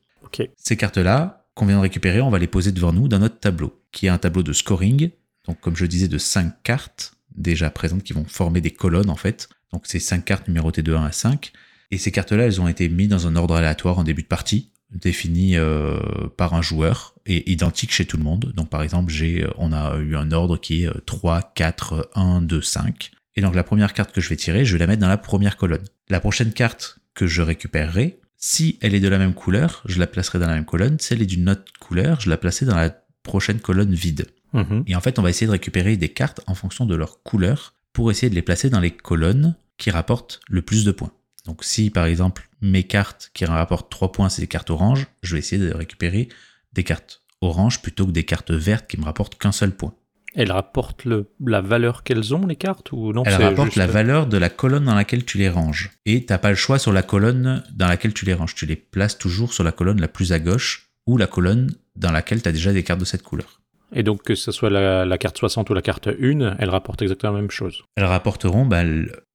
Ces cartes-là, qu'on vient de récupérer, on va les poser devant nous dans notre tableau, qui est un tableau de scoring, donc comme je disais, de 5 cartes déjà présentes qui vont former des colonnes en fait. Donc c'est 5 cartes numérotées de 1 à 5. Et ces cartes-là, elles ont été mises dans un ordre aléatoire en début de partie, défini euh, par un joueur et identique chez tout le monde. Donc par exemple, j'ai, on a eu un ordre qui est euh, 3, 4, 1, 2, 5. Et donc la première carte que je vais tirer, je vais la mettre dans la première colonne. La prochaine carte que je récupérerai, si elle est de la même couleur, je la placerai dans la même colonne. Si elle est d'une autre couleur, je la placerai dans la prochaine colonne vide. Mhm. Et en fait, on va essayer de récupérer des cartes en fonction de leur couleur pour essayer de les placer dans les colonnes qui rapportent le plus de points. Donc si par exemple mes cartes qui rapportent 3 points, c'est des cartes oranges, je vais essayer de récupérer des cartes oranges plutôt que des cartes vertes qui me rapportent qu'un seul point. Elles rapportent le, la valeur qu'elles ont, les cartes ou non Elles rapportent juste- la valeur de la colonne dans laquelle tu les ranges. Et t'as pas le choix sur la colonne dans laquelle tu les ranges. Tu les places toujours sur la colonne la plus à gauche ou la colonne dans laquelle tu as déjà des cartes de cette couleur. Et donc, que ce soit la, la carte 60 ou la carte 1, elles rapportent exactement la même chose. elles rapporteront, bah,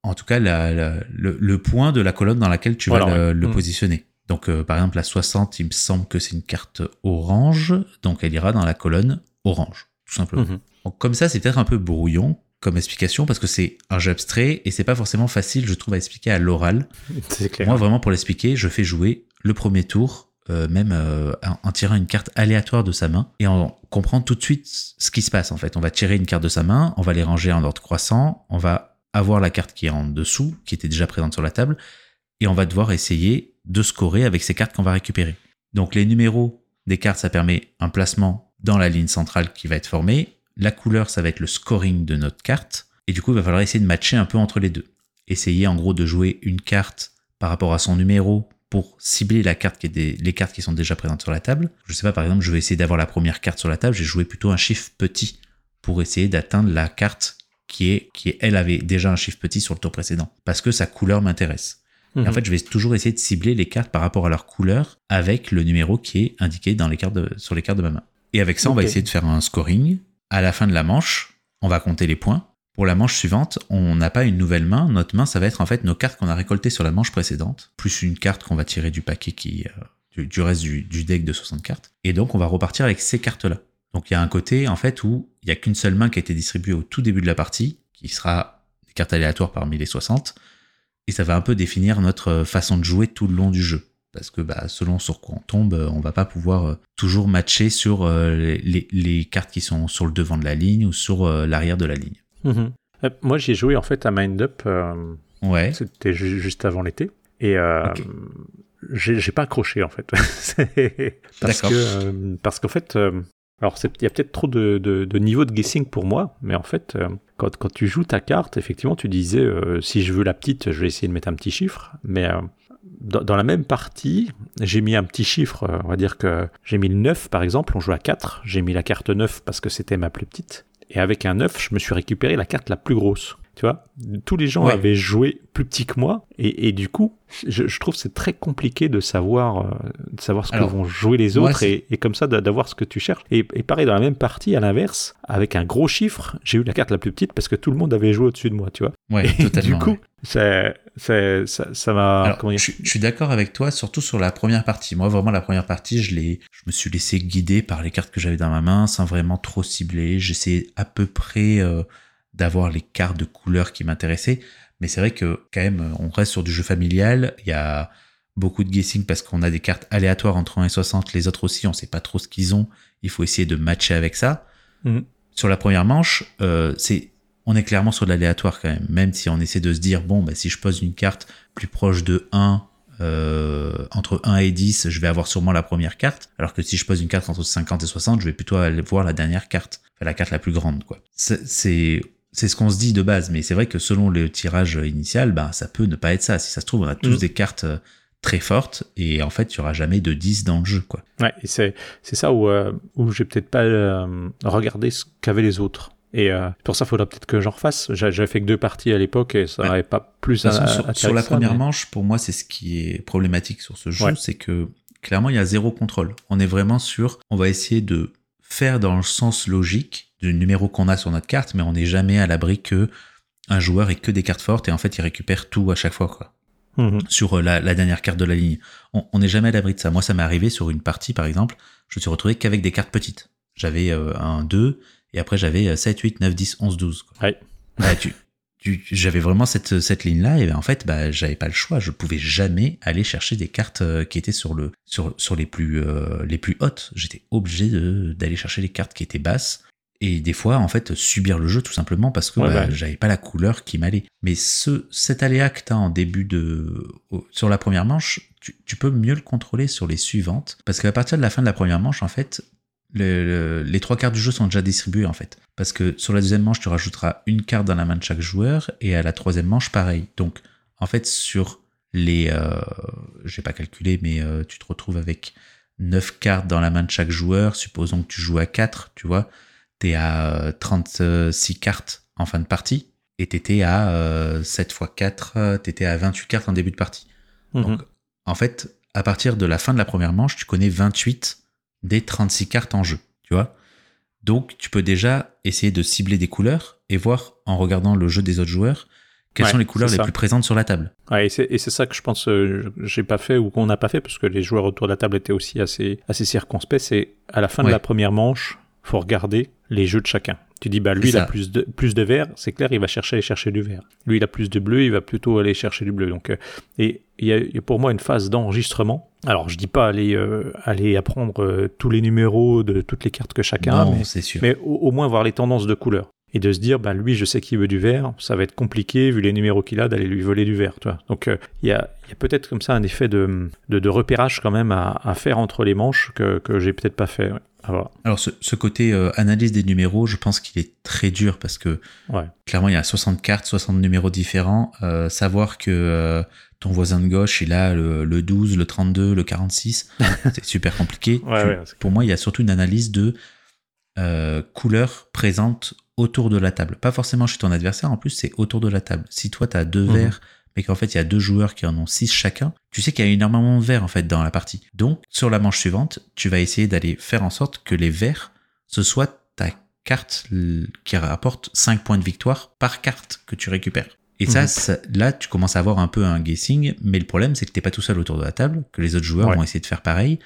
en tout cas, la- la- le, le point de la colonne dans laquelle tu vas le, ouais. le Mm. positionner. Donc, euh, par exemple, la 60, il me semble que c'est une carte orange, donc elle ira dans la colonne orange, tout simplement. Mhm. Donc, comme ça, c'est peut-être un peu brouillon comme explication parce que c'est un jeu abstrait et c'est pas forcément facile, je trouve, à expliquer à l'oral. *laughs* Moi, vraiment, pour l'expliquer, je fais jouer le premier tour, euh, même euh, en, tirant une carte aléatoire de sa main, et on comprend tout de suite ce qui se passe, en fait. On va tirer une carte de sa main, on va les ranger en ordre croissant, on va avoir la carte qui est en dessous, qui était déjà présente sur la table, et on va devoir essayer de scorer avec ces cartes qu'on va récupérer. Donc les numéros des cartes, ça permet un placement dans la ligne centrale qui va être formée. La couleur, ça va être le scoring de notre carte. Et du coup, il va falloir essayer de matcher un peu entre les deux. Essayer en gros de jouer une carte par rapport à son numéro pour cibler la carte qui est des, les cartes qui sont déjà présentes sur la table. Je sais pas, par exemple, je vais essayer d'avoir la première carte sur la table, j'ai joué plutôt un chiffre petit pour essayer d'atteindre la carte qui est, qui est, elle avait déjà un chiffre petit sur le tour précédent. Parce que sa couleur m'intéresse. Et en Mhm. fait, je vais toujours essayer de cibler les cartes par rapport à leur couleur avec le numéro qui est indiqué dans les cartes de- sur les cartes de ma main. Et avec ça, on va essayer de faire un scoring. À la fin de la manche, on va compter les points. Pour la manche suivante, on n'a pas une nouvelle main. Notre main, ça va être en fait nos cartes qu'on a récoltées sur la manche précédente, plus une carte qu'on va tirer du paquet qui, euh, du, reste du, deck de 60 cartes. Et donc, on va repartir avec ces cartes-là. Donc, il y a un côté, en fait, où il n'y a qu'une seule main qui a été distribuée au tout début de la partie, qui sera des cartes aléatoires parmi les 60 et ça va un peu définir notre euh, façon de jouer tout le long du jeu. Parce que bah, selon sur quoi on tombe, euh, on va pas pouvoir toujours matcher sur les, cartes qui sont sur le devant de la ligne ou sur l'arrière de la ligne. Mhm. Euh, Moi, j'ai joué en fait à Mind Up. euh, Ouais. C'était ju- juste avant l'été. Et euh, Ok. j'ai pas accroché en fait. *laughs* Parce que euh, parce qu'en fait, euh, alors il y a peut-être trop de, de, de niveau de guessing pour moi, mais en fait, euh, quand, quand tu joues ta carte, effectivement, tu disais euh, si je veux la petite, je vais essayer de mettre un petit chiffre, mais euh, dans, dans la même partie, j'ai mis un petit chiffre, on va dire que j'ai mis le 9 par exemple, on joue à 4, j'ai mis la carte 9 parce que c'était ma plus petite, et avec un 9, je me suis récupéré la carte la plus grosse. Tu vois. Tous les gens Ouais. avaient joué plus petit que moi, et, et du coup, je, je trouve que c'est très compliqué de savoir, euh, de savoir ce Alors, que vont jouer les autres, et, et comme ça d'a- d'avoir ce que tu cherches. Et, et pareil, dans la même partie, à l'inverse, avec un gros chiffre, j'ai eu la carte la plus petite parce que tout le monde avait joué au-dessus de moi, tu vois. Ouais, Et totalement. du coup, ouais. c'est- ça ça m'a... Alors, comment dire je, je suis d'accord avec toi, surtout sur la première partie. Moi, vraiment, la première partie, je l'ai, je me suis laissé guider par les cartes que j'avais dans ma main, sans vraiment trop cibler. J'essayais à peu près euh, d'avoir les cartes de couleurs qui m'intéressaient. Mais c'est vrai que, quand même, on reste sur du jeu familial. Il y a beaucoup de guessing parce qu'on a des cartes aléatoires entre 1 et 60. Les autres aussi, on sait pas trop ce qu'ils ont. Il faut essayer de matcher avec ça. Mhm. Sur la première manche, euh, c'est on est clairement sur de l'aléatoire quand même, même si on essaie de se dire, bon, bah, si je pose une carte plus proche de 1, euh, entre 1 et 10, je vais avoir sûrement la première carte, alors que si je pose une carte entre 50 et 60, je vais plutôt aller voir la dernière carte, enfin, la carte la plus grande, quoi. C'est, c'est, ce qu'on se dit de base, mais c'est vrai que selon le tirage initial, bah, ça peut ne pas être ça. Si ça se trouve, on a tous Mhm. des cartes euh, très fortes, et en fait, il y aura jamais de 10 dans le jeu, quoi. Ouais, et c'est c'est ça où, euh, où j'ai peut-être pas euh, regardé ce qu'avaient les autres. Et euh, pour ça, il faudra peut-être que j'en refasse. J'a- J'avais fait que deux parties à l'époque et ça Ouais. n'avait pas plus à, sur, sur la ça, première mais- manche, pour moi, c'est ce qui est problématique sur ce jeu, Ouais. c'est que clairement, il y a zéro contrôle. On est vraiment sur, on va essayer de faire dans le sens logique du numéro qu'on a sur notre carte, mais on n'est jamais à l'abri que un joueur ait que des cartes fortes et en fait, il récupère tout à chaque fois, quoi. Mhm. Sur euh, la, la dernière carte de la ligne. On n'est jamais à l'abri de ça. Moi, ça m'est arrivé sur une partie, par exemple, je me suis retrouvé qu'avec des cartes petites. J'avais euh, un 2, et après j'avais euh, 7, 8, 9, 10, 11, 12. quoi. Ouais. *laughs* Bah, tu, tu- j'avais vraiment cette, cette ligne-là, et ben, en fait, bah, j'avais pas le choix. Je pouvais jamais aller chercher des cartes euh, qui étaient sur, le, sur, sur les, plus, euh, les plus hautes. J'étais obligé d'aller chercher les cartes qui étaient basses. Et des fois, en fait, subir le jeu tout simplement parce que Ouais, bah, bah. j'avais pas la couleur qui m'allait. Mais ce, cet aléa que t'as en début de, sur la première manche, tu, tu peux mieux le contrôler sur les suivantes. Parce qu'à partir de la fin de la première manche, en fait, le- le- les trois cartes du jeu sont déjà distribuées, en fait. Parce que sur la deuxième manche, tu rajouteras une carte dans la main de chaque joueur, et à la troisième manche, pareil. Donc, en fait, sur les, euh, j'ai pas calculé, mais euh, tu te retrouves avec 9 cartes dans la main de chaque joueur. Supposons que tu joues à 4, tu vois. T'es à euh, 36 cartes en fin de partie. Et t'étais à euh, 7 x 4, euh, t'étais à 28 cartes en début de partie. Mhm. Donc, en fait, à partir de la fin de la première manche, tu connais 28 des 36 cartes en jeu, tu vois. Donc, tu peux déjà essayer de cibler des couleurs et voir, en regardant le jeu des autres joueurs, quelles Ouais, sont les couleurs les ça. plus présentes sur la table. Ouais, et c'est et c'est ça que je pense euh, j'ai pas fait ou qu'on n'a pas fait parce que les joueurs autour de la table étaient aussi assez assez circonspects. C'est à la fin Ouais. de la première manche, faut regarder les jeux de chacun. Tu dis bah lui il a plus de plus de vert, c'est clair, il va chercher aller chercher du vert. Lui il a plus de bleu, il va plutôt aller chercher du bleu. Donc euh, et il y, a, il y a pour moi une phase d'enregistrement. Alors je dis pas aller euh, aller apprendre euh, tous les numéros de toutes les cartes que chacun a, mais c'est sûr. mais au, au moins voir les tendances de couleurs. Et de se dire, bah, lui, je sais qu'il veut du vert, ça va être compliqué, vu les numéros qu'il a, d'aller lui voler du vert. Tu vois. Donc, il y a, y a peut-être comme ça un effet de, de, de repérage quand même à, à faire entre les manches que, que j'ai peut-être pas fait. ouais. Alors, ce, ce côté euh, analyse des numéros, je pense qu'il est très dur parce que Ouais. clairement, il y a 60 cartes, 60 numéros différents. Euh, savoir que euh, ton voisin de gauche, il a le, le 12, le 32, le 46, *laughs* c'est super compliqué. Ouais, Tu- ouais, c'est- pour moi, il y a surtout une analyse de couleurs présentes autour de la table. Pas forcément chez ton adversaire, en plus, c'est autour de la table. Si toi, tu as deux Mhm. verres, mais qu'en fait, il y a deux joueurs qui en ont six chacun, tu sais qu'il y a énormément de verres, en fait, dans la partie. Donc, sur la manche suivante, tu vas essayer d'aller faire en sorte que les verres, ce soit ta carte qui rapporte 5 points de victoire par carte que tu récupères. Et ça, Mhm. ça- là, tu commences à avoir un peu un guessing, mais le problème, c'est que t'es pas tout seul autour de la table, que les autres joueurs Ouais. vont essayer de faire pareil.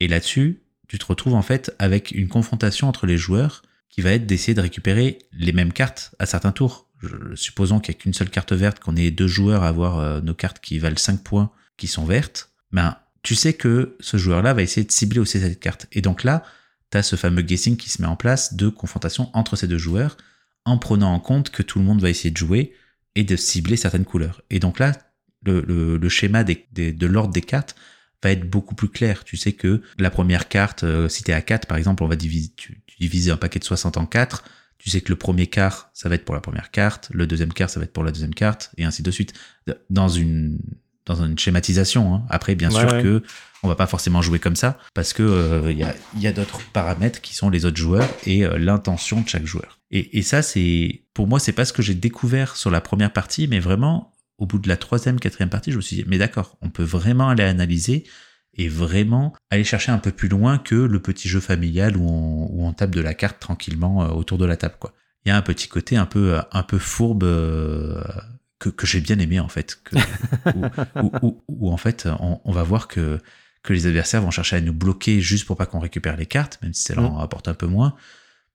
Et là-dessus, tu te retrouves en fait avec une confrontation entre les joueurs qui va être d'essayer de récupérer les mêmes cartes à certains tours. Supposons qu'il n'y a qu'une seule carte verte, qu'on ait deux joueurs à avoir euh, nos cartes qui valent 5 points, qui sont vertes. Ben, tu sais que ce joueur-là va essayer de cibler aussi cette carte. Et donc là, tu as ce fameux guessing qui se met en place de confrontation entre ces deux joueurs, en prenant en compte que tout le monde va essayer de jouer et de cibler certaines couleurs. Et donc là, le, schéma des- de l'ordre des cartes va être beaucoup plus clair. Tu sais que la première carte, euh, si t'es à 4 par exemple, on va diviser, tu divises un paquet de 60 en 4. Tu sais que le premier quart, ça va être pour la première carte, le deuxième quart, ça va être pour la deuxième carte, et ainsi de suite. Dans une, dans une schématisation. Hein. Après, bien sûr que on va pas forcément jouer comme ça parce que il y a, y a d'autres paramètres qui sont les autres joueurs et l'intention de chaque joueur. Et, et ça, c'est pour moi, c'est pas ce que j'ai découvert sur la première partie, mais vraiment au bout de la troisième, quatrième partie, je me suis dit, mais d'accord, on peut vraiment aller analyser et vraiment aller chercher un peu plus loin que le petit jeu familial où on, où on tape de la carte tranquillement euh, autour de la table, quoi. Il y a un petit côté un peu, euh, un peu fourbe euh, que, que j'ai bien aimé en fait, que, *laughs* où, où, en fait on, on, va voir que que les adversaires vont chercher à nous bloquer juste pour pas qu'on récupère les cartes, même si ça leur en mmh. rapporte un peu moins,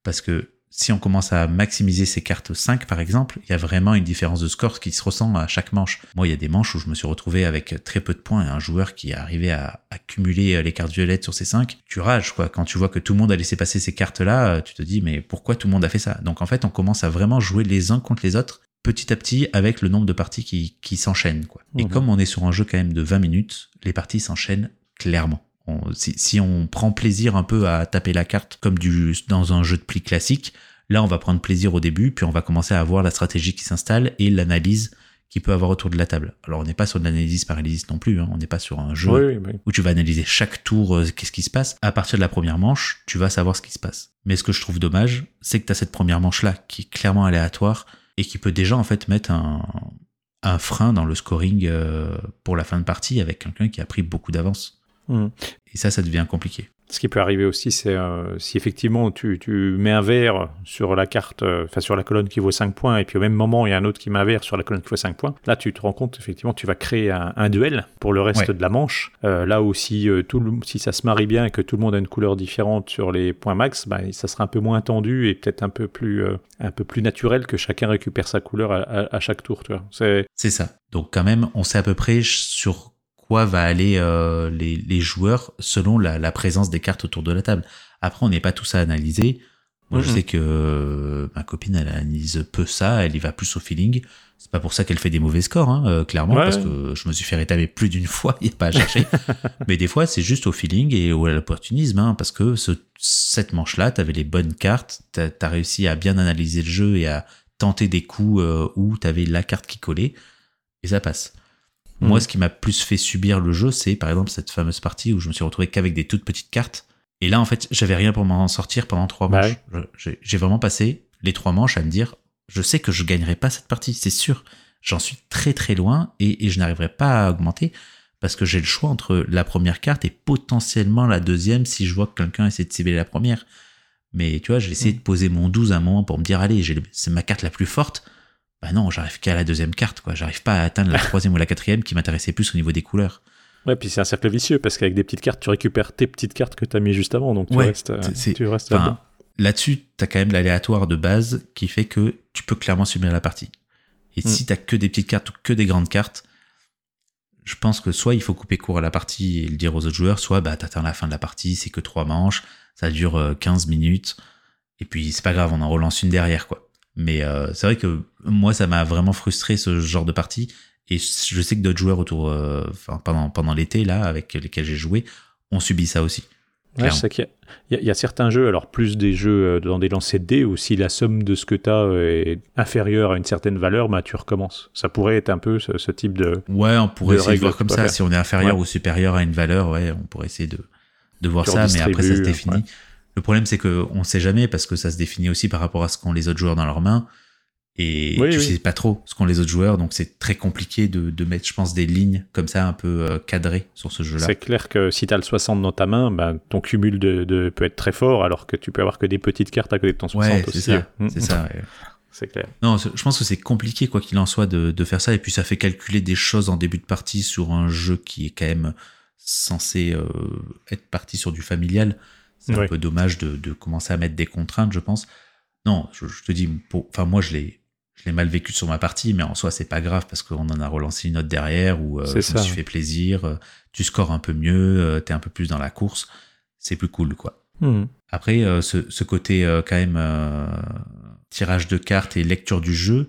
parce que si on commence à maximiser ces cartes 5 par exemple, il y a vraiment une différence de score qui se ressent à chaque manche. Moi, il y a des manches où je me suis retrouvé avec très peu de points et un joueur qui est arrivé à accumuler les cartes violettes sur ces 5. Tu rages quoi. Quand tu vois que tout le monde a laissé passer ces cartes-là, tu te dis mais pourquoi tout le monde a fait ça? Donc en fait, on commence à vraiment jouer les uns contre les autres petit à petit avec le nombre de parties qui, qui s'enchaînent quoi. Et mhm. comme on est sur un jeu quand même de 20 minutes, les parties s'enchaînent clairement si, on prend plaisir un peu à taper la carte comme du, dans un jeu de pli classique, là on va prendre plaisir au début, puis on va commencer à voir la stratégie qui s'installe et l'analyse qui peut avoir autour de la table. Alors on n'est pas sur de l'analyse paralysis non plus, hein. on n'est pas sur un jeu où tu vas analyser chaque tour euh, qu'est-ce qui se passe. À partir de la première manche, tu vas savoir ce qui se passe. Mais ce que je trouve dommage, c'est que tu as cette première manche-là qui est clairement aléatoire et qui peut déjà en fait mettre un, un frein dans le scoring euh, pour la fin de partie avec quelqu'un qui a pris beaucoup d'avance. Hmm. Et ça, ça devient compliqué. Ce qui peut arriver aussi, c'est euh, si effectivement tu, tu, mets un vert sur la carte, euh, enfin sur la colonne qui vaut 5 points, et puis au même moment il y a un autre qui met un vert sur la colonne qui vaut 5 points, là tu te rends compte effectivement tu vas créer un, duel pour le reste de la manche. Euh, là aussi, tout si ça se marie bien et que tout le monde a une couleur différente sur les points max, bah, ça sera un peu moins tendu et peut-être un peu plus un peu plus naturel que chacun récupère sa couleur à, à, à chaque tour. C'est ça. Donc quand même, on sait à peu près sur quoi va aller euh, les, les, joueurs selon la, la, présence des cartes autour de la table. Après, on n'est pas tous à analyser. Moi, je sais que euh, ma copine, elle analyse peu ça, elle y va plus au feeling. C'est pas pour ça qu'elle fait des mauvais scores, hein, euh, clairement, parce que je me suis fait rétamer plus d'une *laughs* fois, il n'y a pas à chercher. *laughs* Mais des fois, c'est juste au feeling et au à l'opportunisme, hein, parce que ce, cette manche-là, tu avais les bonnes cartes, tu as, réussi à bien analyser le jeu et à tenter des coups où tu avais la carte qui collait, et ça passe. Moi, mhm. ce qui m'a plus fait subir le jeu, c'est par exemple cette fameuse partie où je me suis retrouvé qu'avec des toutes petites cartes. Et là, en fait, j'avais rien pour m'en sortir pendant trois bah manches. J'ai vraiment passé les trois manches à me dire, je sais que je gagnerai pas cette partie, c'est sûr. J'en suis très très loin et, je n'arriverai pas à augmenter parce que j'ai le choix entre la première carte et potentiellement la deuxième si je vois que quelqu'un essaie de cibler la première. Mais tu vois, j'ai essayé mhm. de poser mon 12 à un moment pour me dire, allez, c'est ma carte la plus forte bah non, j'arrive qu'à la deuxième carte, quoi. J'arrive pas à atteindre la troisième ou la quatrième qui m'intéressait plus au niveau des couleurs. Ouais, puis c'est un cercle vicieux parce qu'avec des petites cartes, tu récupères tes petites cartes que tu as mis juste avant, donc tu restes, euh, tu restes là Là-dessus, tu as quand même l'aléatoire de base qui fait que tu peux clairement subir la partie. Et si hmm. tu que des petites cartes ou que des grandes cartes, je pense que soit il faut couper court à la partie et le dire aux autres joueurs, soit bah t'attends la fin de la partie, c'est que trois manches, ça dure 15 euh, minutes, et puis c'est pas grave, on en relance une derrière, quoi. Mais euh, c'est vrai que moi, ça m'a vraiment frustré ce genre de partie. Et je sais que d'autres joueurs autour, euh, enfin, pendant, pendant l'été, là, avec lesquels j'ai joué, ont subi ça aussi. Ouais, sais qu'il y, y, a certains jeux, alors plus des jeux euh, dans des lancers de dés, où si la somme de ce que tu as est inférieure à une certaine valeur, bah, tu recommences. Ça pourrait être un peu ce, ce type de. Ouais, on pourrait essayer de voir comme ça. Si on est inférieur ou supérieur à une valeur, ouais, on pourrait essayer de, de voir ça, mais après ça se définit. Le problème, c'est qu'on ne sait jamais parce que ça se définit aussi par rapport à ce qu'ont les autres joueurs dans leurs mains. Et tu sais pas trop ce qu'ont les autres joueurs, donc c'est très compliqué de, de, mettre, je pense, des lignes comme ça un peu euh, cadrées sur ce jeu-là. C'est clair que si tu as le 60 dans ta main, ben, ton cumul de, de, peut être très fort, alors que tu peux avoir que des petites cartes à côté de ton 60 ouais, C'est ça, mm. c'est ça. *laughs* C'est clair. Non, je pense que c'est compliqué, quoi qu'il en soit, de, de, faire ça. Et puis ça fait calculer des choses en début de partie sur un jeu qui est quand même censé euh, être parti sur du familial. C'est un peu dommage de, de, commencer à mettre des contraintes, je pense. Non, je, te dis, enfin moi je l'ai, je l'ai mal vécu sur ma partie, mais en soi c'est pas grave parce qu'on en a relancé une autre derrière où euh, je me suis fait plaisir. Euh, tu scores un peu mieux, euh, t'es un peu plus dans la course, c'est plus cool quoi. Hmm. Après, ce, ce, côté quand même tirage de cartes et lecture du jeu,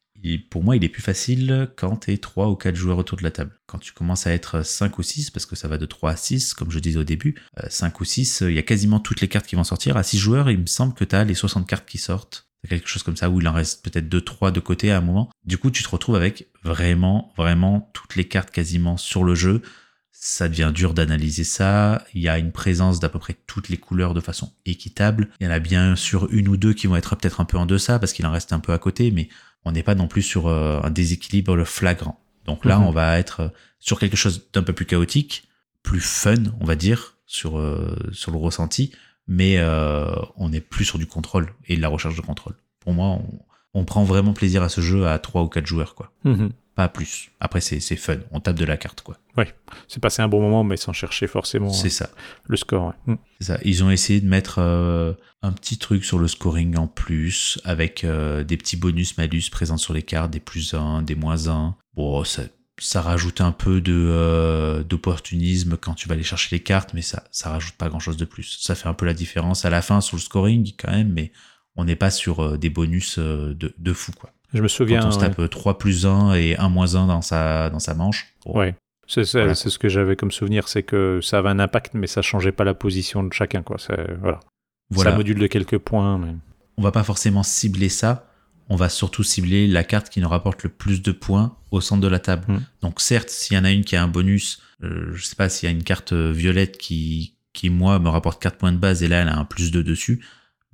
pour moi, il est plus facile quand tu es 3 ou 4 joueurs autour de la table. Quand tu commences à être 5 ou 6, parce que ça va de 3 à 6, comme je disais au début, 5 euh, ou 6, il y a quasiment toutes les cartes qui vont sortir. À 6 joueurs, il me semble que tu as les 60 cartes qui sortent. quelque chose comme ça où il en reste peut-être deux trois de côté à un moment. Du coup, tu te retrouves avec vraiment vraiment toutes les cartes quasiment sur le jeu. Ça devient dur d'analyser ça. Il y a une présence d'à peu près toutes les couleurs de façon équitable. Il y en a bien sûr une ou deux qui vont être peut-être un peu en deçà parce qu'il en reste un peu à côté, mais on n'est pas non plus sur euh, un déséquilibre flagrant. Donc là, Mhm. on va être sur quelque chose d'un peu plus chaotique, plus fun, on va dire, sur euh, sur le ressenti, mais euh, on est plus sur du contrôle et de la recherche de contrôle. Pour moi, on, on prend vraiment plaisir à ce jeu à trois ou quatre joueurs, quoi. Mhm. Pas plus. Après, c'est fun. On tape de la carte, quoi. C'est passé un bon moment, mais sans chercher forcément C'est euh, ça. le score. ouais. Mm. C'est ça. Ils ont essayé de mettre euh, un petit truc sur le scoring en plus, avec euh, des petits bonus-malus présents sur les cartes, des plus 1, des moins 1. Bon, ça, ça rajoute un peu de euh, d'opportunisme quand tu vas aller chercher les cartes, mais ça, ça rajoute pas grand-chose de plus. Ça fait un peu la différence à la fin sur le scoring quand même, mais on n'est pas sur des bonus de, de fou, quoi. Je me souviens. Quand on se ouais. tape 3 plus 1 et 1 moins 1 dans sa, dans sa manche. bon, Ouais. C'est Voilà. ce que j'avais comme souvenir, c'est que ça avait un impact, mais ça changeait pas la position de chacun. Quoi. Voilà. voilà. Ça module de quelques points. Mais... on va pas forcément cibler ça. On va surtout cibler la carte qui nous rapporte le plus de points au centre de la table. Hmm. Donc certes, s'il y en a une qui a un bonus, euh, je sais pas s'il y a une carte euh, violette qui, qui moi me rapporte 4 points de base et là elle a un plus 2 dessus,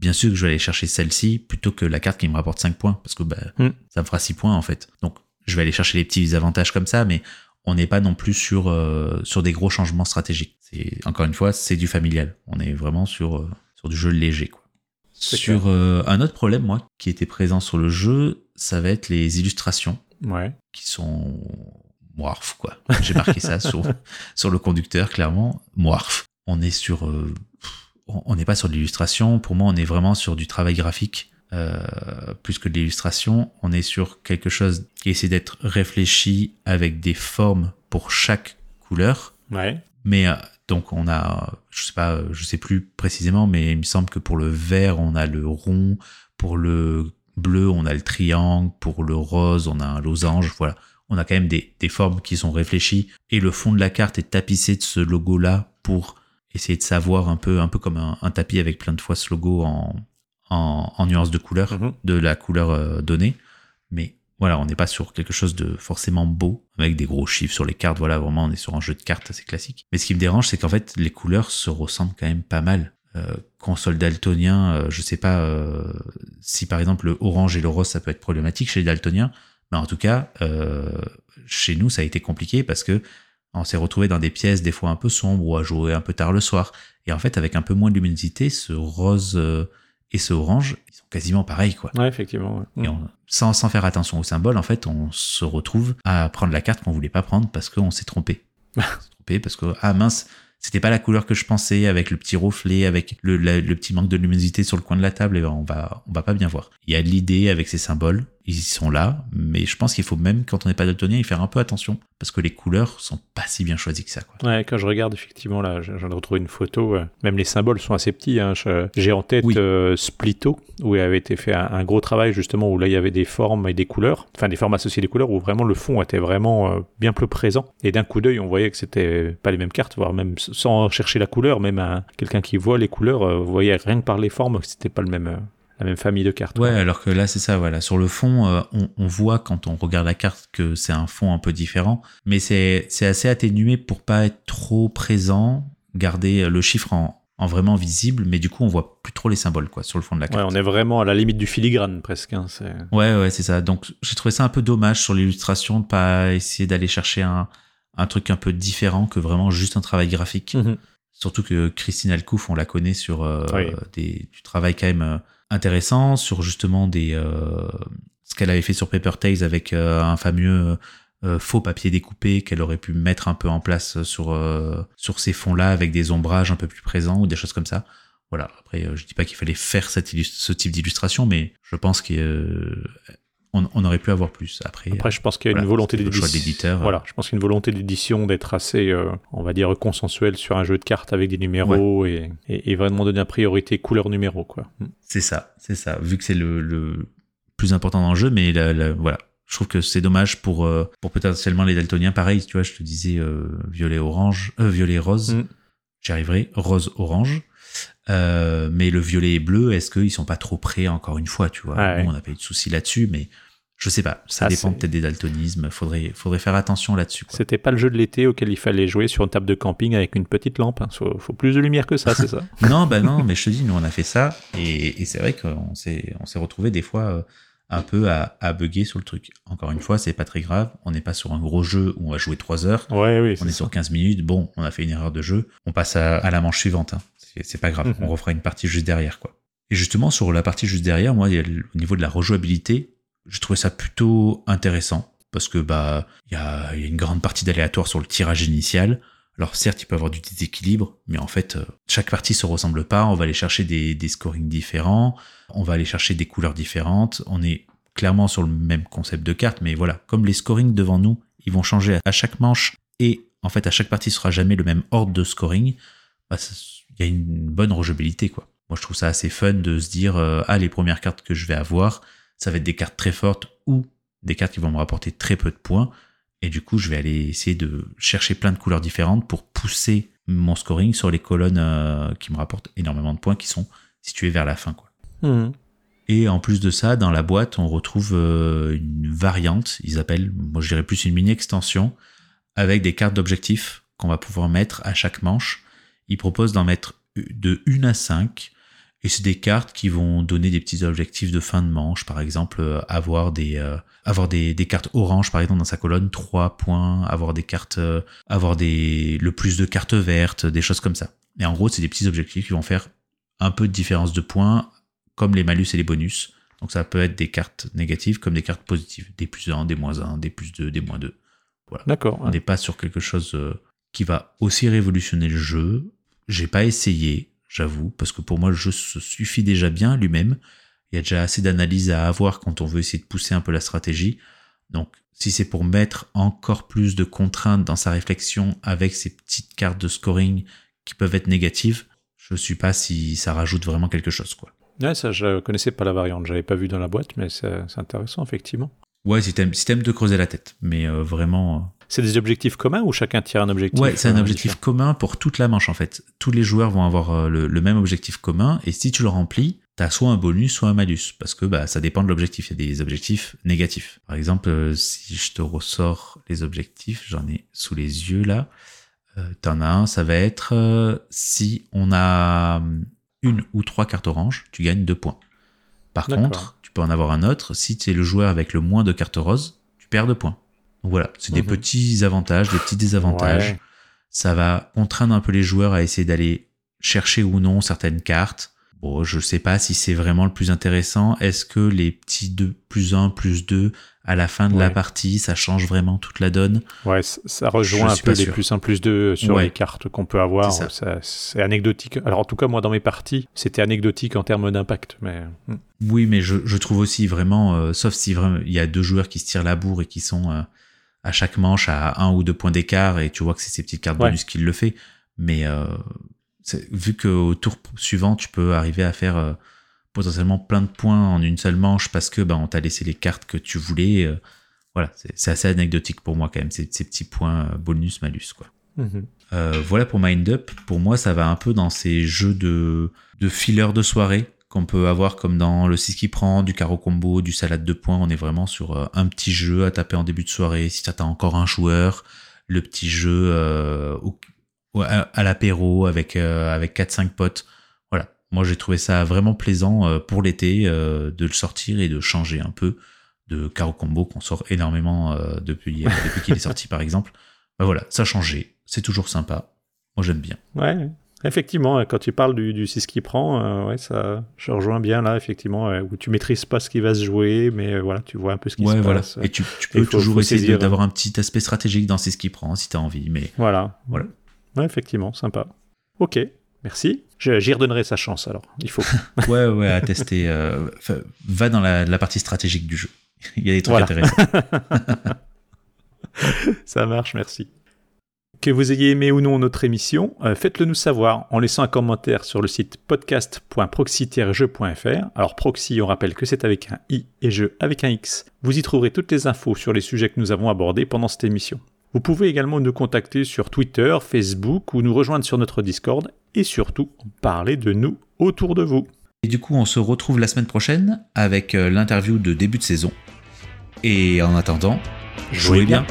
bien sûr que je vais aller chercher celle-ci plutôt que la carte qui me rapporte 5 points parce que bah, Hmm. ça me fera 6 points en fait. Donc je vais aller chercher les petits avantages comme ça, mais on n'est pas non plus sur, euh, sur des gros changements stratégiques. C'est encore une fois, c'est du familial. On est vraiment sur, euh, sur du jeu léger. Quoi. Sur euh, un autre problème, moi, qui était présent sur le jeu, ça va être les illustrations Ouais. qui sont moirf, quoi. J'ai marqué ça sur, *laughs* sur le conducteur, clairement. Moirf. On est sur, on n'est pas sur de l'illustration. Pour moi, on est vraiment sur du travail graphique. euh, plus que de l'illustration, on est sur quelque chose qui essaie d'être réfléchi avec des formes pour chaque couleur. Ouais. Mais euh, donc on a, je sais pas, euh, je sais plus précisément, mais il me semble que pour le vert on a le rond, pour le bleu on a le triangle, pour le rose on a un losange. Voilà, on a quand même des, des formes qui sont réfléchies et le fond de la carte est tapissé de ce logo là pour essayer de savoir un peu, un peu comme un, un tapis avec plein de fois ce logo en en, en nuances de couleur Mhm. de la couleur euh, donnée. Mais voilà, on n'est pas sur quelque chose de forcément beau, avec des gros chiffres sur les cartes. Voilà, vraiment, on est sur un jeu de cartes assez classique. Mais ce qui me dérange, c'est qu'en fait, les couleurs se ressemblent quand même pas mal. Euh, console daltonien, euh, je sais pas euh, si par exemple le orange et le rose, ça peut être problématique chez les daltoniens. Mais en tout cas, euh, chez nous, ça a été compliqué parce que on s'est retrouvé dans des pièces des fois un peu sombres ou à jouer un peu tard le soir. Et en fait, avec un peu moins de luminosité, ce rose euh, et ce orange, ils sont quasiment pareils, quoi. Ouais, effectivement. ouais. Et on- sans, sans faire attention au symbole, en fait, on se retrouve à prendre la carte qu'on voulait pas prendre parce qu'on s'est trompé. *laughs* on s'est trompé parce que, ah mince, c'était pas la couleur que je pensais, avec le petit reflet, avec le, la- le petit manque de luminosité sur le coin de la table, et ben on va, on va pas bien voir. Il y a l'idée avec ces symboles, ils sont là, mais je pense qu'il faut même, quand on n'est pas daltonien, y faire un peu attention, parce que les couleurs sont pas si bien choisies que ça, quoi. Ouais, quand je regarde, effectivement, là, je- j'en ai retrouvé une photo. euh, même les symboles sont assez petits. hein, J'ai en tête Oui. euh, Splito, où il avait été fait un, un gros travail, justement, où là, il y avait des formes et des couleurs. Enfin, des formes associées des couleurs, où vraiment le fond était vraiment euh, bien plus présent. Et d'un coup d'œil, on voyait que c'était pas les mêmes cartes, voire même sans chercher la couleur, même un- quelqu'un qui voit les couleurs, vous voyez rien que par les formes que c'était pas le même, la même famille de cartes. Ouais, quoi. alors que là, c'est ça, voilà. Sur le fond, euh, on, on voit quand on regarde la carte que c'est un fond un peu différent, mais c'est assez atténué pour pas être trop présent, garder le chiffre en, en vraiment visible, mais du coup, on voit plus trop les symboles, quoi, sur le fond de la Ouais, carte. on est vraiment à la limite du filigrane, presque. hein, Ouais, ouais, c'est ça. Donc, j'ai trouvé ça un peu dommage sur l'illustration de pas essayer d'aller chercher un, un truc un peu différent que vraiment juste un travail graphique. Mhm. Surtout que Christine Alcouf, on la connaît sur euh, Oui. des, du travail quand même euh, intéressant, sur justement des euh, ce qu'elle avait fait sur Paper Tales avec euh, un fameux euh, faux papier découpé qu'elle aurait pu mettre un peu en place sur sur ces fonds-là avec des ombrages un peu plus présents ou des choses comme ça. Voilà. Après, je dis pas qu'il fallait faire cette ce type d'illustration, mais je pense qu'on on, on aurait pu avoir plus. Après, Après, je pense qu'il y a voilà, une volonté l'éditeur. Voilà, je pense qu'il y a une volonté d'édition d'être assez, euh, on va dire, consensuel sur un jeu de cartes avec des numéros et, et, et vraiment donner la priorité couleur numéro, quoi. Mm. C'est ça, c'est ça. Vu que c'est le, le plus important dans le jeu, mais la- la- voilà. Je trouve que c'est dommage pour, euh, pour potentiellement les daltoniens. Pareil, tu vois, je te disais euh, violet orange, euh, violet rose. Mm. J'y arriverai. Rose orange. Euh, mais le violet et bleu, est-ce qu'ils sont pas trop près encore une fois, tu vois? Ah ouais. Nous, on n'a pas eu de soucis là-dessus, mais je sais pas. Ça Ah, dépend peut-être des daltonismes. Faudrait, faudrait faire attention là-dessus. C'était pas le jeu de l'été auquel il fallait jouer sur une table de camping avec une petite lampe. hein. Faut, faut plus de lumière que ça, c'est ça? *laughs* Non, bah non, mais je te dis, nous on a fait ça et, et c'est vrai qu'on s'est, on s'est retrouvé des fois euh, un peu à, à bugger sur le truc. Encore une fois, c'est pas très grave. On n'est pas sur un gros jeu où on va jouer 3 heures. Ouais, oui. On est sur 15 minutes. Bon, on a fait une erreur de jeu. On passe à, à la manche suivante. hein. C'est, pas grave. Mhm. On refera une partie juste derrière, quoi. Et justement, sur la partie juste derrière, moi, au niveau de la rejouabilité, je trouvais ça plutôt intéressant parce que bah il y a, il y a une grande partie d'aléatoire sur le tirage initial. Alors certes, il peut y avoir du déséquilibre, mais en fait, euh, chaque partie se ressemble pas. On va aller chercher des, des scorings différents, on va aller chercher des couleurs différentes. On est clairement sur le même concept de carte, mais voilà, comme les scorings devant nous, ils vont changer à chaque manche et en fait à chaque partie sera jamais le même ordre de scoring. Bah, il y a une bonne rejouabilité quoi. Moi, je trouve ça assez fun de se dire euh, ah les premières cartes que je vais avoir, ça va être des cartes très fortes ou des cartes qui vont me rapporter très peu de points. Et du coup, je vais aller essayer de chercher plein de couleurs différentes pour pousser mon scoring sur les colonnes euh, qui me rapportent énormément de points qui sont situées vers la fin. Quoi. Mhm. Et en plus de ça, dans la boîte, on retrouve euh, une variante, ils appellent, moi je dirais plus une mini-extension, avec des cartes d'objectifs qu'on va pouvoir mettre à chaque manche. Ils proposent d'en mettre de 1 à 5, et c'est des cartes qui vont donner des petits objectifs de fin de manche, par exemple euh, avoir des euh, avoir des, des cartes oranges par exemple dans sa colonne 3 points, avoir des cartes euh, avoir des le plus de cartes vertes, des choses comme ça. Et en gros, c'est des petits objectifs qui vont faire un peu de différence de points comme les malus et les bonus. Donc ça peut être des cartes négatives comme des cartes positives, des plus 1, des moins 1, des plus 2, des moins 2. D'accord. On n'est pas sur quelque chose qui va aussi révolutionner le jeu. J'ai pas essayé, j'avoue, parce que pour moi le jeu se suffit déjà bien lui-même. Il y a déjà assez d'analyse à avoir quand on veut essayer de pousser un peu la stratégie. Donc si c'est pour mettre encore plus de contraintes dans sa réflexion avec ces petites cartes de scoring qui peuvent être négatives, je suis pas si ça rajoute vraiment quelque chose quoi. Ouais, ça, je connaissais pas la variante. J'avais pas vu dans la boîte, mais c'est intéressant, effectivement. Ouais, si t'aimes si te creuser la tête, mais euh, vraiment. C'est des objectifs communs ou chacun tire un objectif Ouais, c'est un euh, objectif commun pour toute la manche en fait. Tous les joueurs vont avoir euh, le, le même objectif commun et si tu le remplis, t'as soit un bonus, soit un malus parce que bah ça dépend de l'objectif. Il y a des objectifs négatifs. Par exemple, euh, si je te ressors les objectifs, j'en ai sous les yeux là. Euh, T'en as un, ça va être euh, si on a une ou trois cartes oranges, tu gagnes deux points. Par contre, tu peux en avoir un autre. Si tu es le joueur avec le moins de cartes roses, tu perds deux points. Donc voilà, c'est des Mhm. petits avantages, des petits désavantages. Ouais. Ça va contraindre un peu les joueurs à essayer d'aller chercher ou non certaines cartes. Bon, je sais pas si c'est vraiment le plus intéressant. Est-ce que les petits 2 plus 1 plus 2 à la fin de la partie, ça change vraiment toute la donne? Ouais, ça rejoint Je un peu les sûr. plus 1 plus 2 sur Ouais. les cartes qu'on peut avoir. C'est anecdotique. Alors en tout cas, moi dans mes parties, c'était anecdotique en termes d'impact. Mais hmm. Oui, mais je, je trouve aussi vraiment, euh, sauf si vraiment il y a deux joueurs qui se tirent la bourre et qui sont euh, à chaque manche à un ou deux points d'écart et tu vois que c'est ces petites cartes Ouais. bonus qui le fait. Mais euh, vu qu'au tour suivant, tu peux arriver à faire euh, potentiellement plein de points en une seule manche parce que ben on t'a laissé les cartes que tu voulais. euh, voilà, c'est assez anecdotique pour moi quand même, ces, ces petits points euh, bonus malus quoi. Euh, voilà pour Mind Up. Pour moi, ça va un peu dans ces jeux de, de filler de soirée qu'on peut avoir comme dans le 6 qui prend, du carreau combo, du salade de points. On est vraiment sur euh, un petit jeu à taper en début de soirée. Si t'as encore un joueur, le petit jeu euh, au- à, à l'apéro avec, euh, avec 4-5 potes. Voilà. Moi, j'ai trouvé ça vraiment plaisant euh, pour l'été de le sortir et de changer un peu de carreau combo qu'on sort énormément depuis, *laughs* depuis qu'il est sorti, par exemple. Bah voilà, ça a changé. C'est toujours sympa. Moi, j'aime bien. Ouais, effectivement, quand tu parles du, du 6 qui prend, euh, ouais, ça, je rejoins bien là, effectivement, euh, où tu maîtrises pas ce qui va se jouer, mais euh, voilà, tu vois un peu ce qui ouais, se voilà. passe. Et tu, tu peux toujours faut essayer d'avoir un petit aspect stratégique dans ce qui prend, si t'as envie. Mais Voilà. Voilà. Ouais, effectivement, sympa. Ok, merci. Je- J'y redonnerai sa chance alors. Il faut. *laughs* ouais, ouais, à tester. euh, va dans la, la partie stratégique du jeu. *laughs* Il y a des trucs Voilà. intéressants. *laughs* Ça marche, merci. Que vous ayez aimé ou non notre émission, euh, faites-le nous savoir en laissant un commentaire sur le site podcast.proxy-jeu.fr. Alors proxy, on rappelle que c'est avec un i et jeu avec un x. Vous y trouverez toutes les infos sur les sujets que nous avons abordés pendant cette émission. Vous pouvez également nous contacter sur Twitter, Facebook ou nous rejoindre sur notre Discord et surtout parler de nous autour de vous. Et du coup, on se retrouve la semaine prochaine avec euh, l'interview de début de saison. Et en attendant, jouez, bien.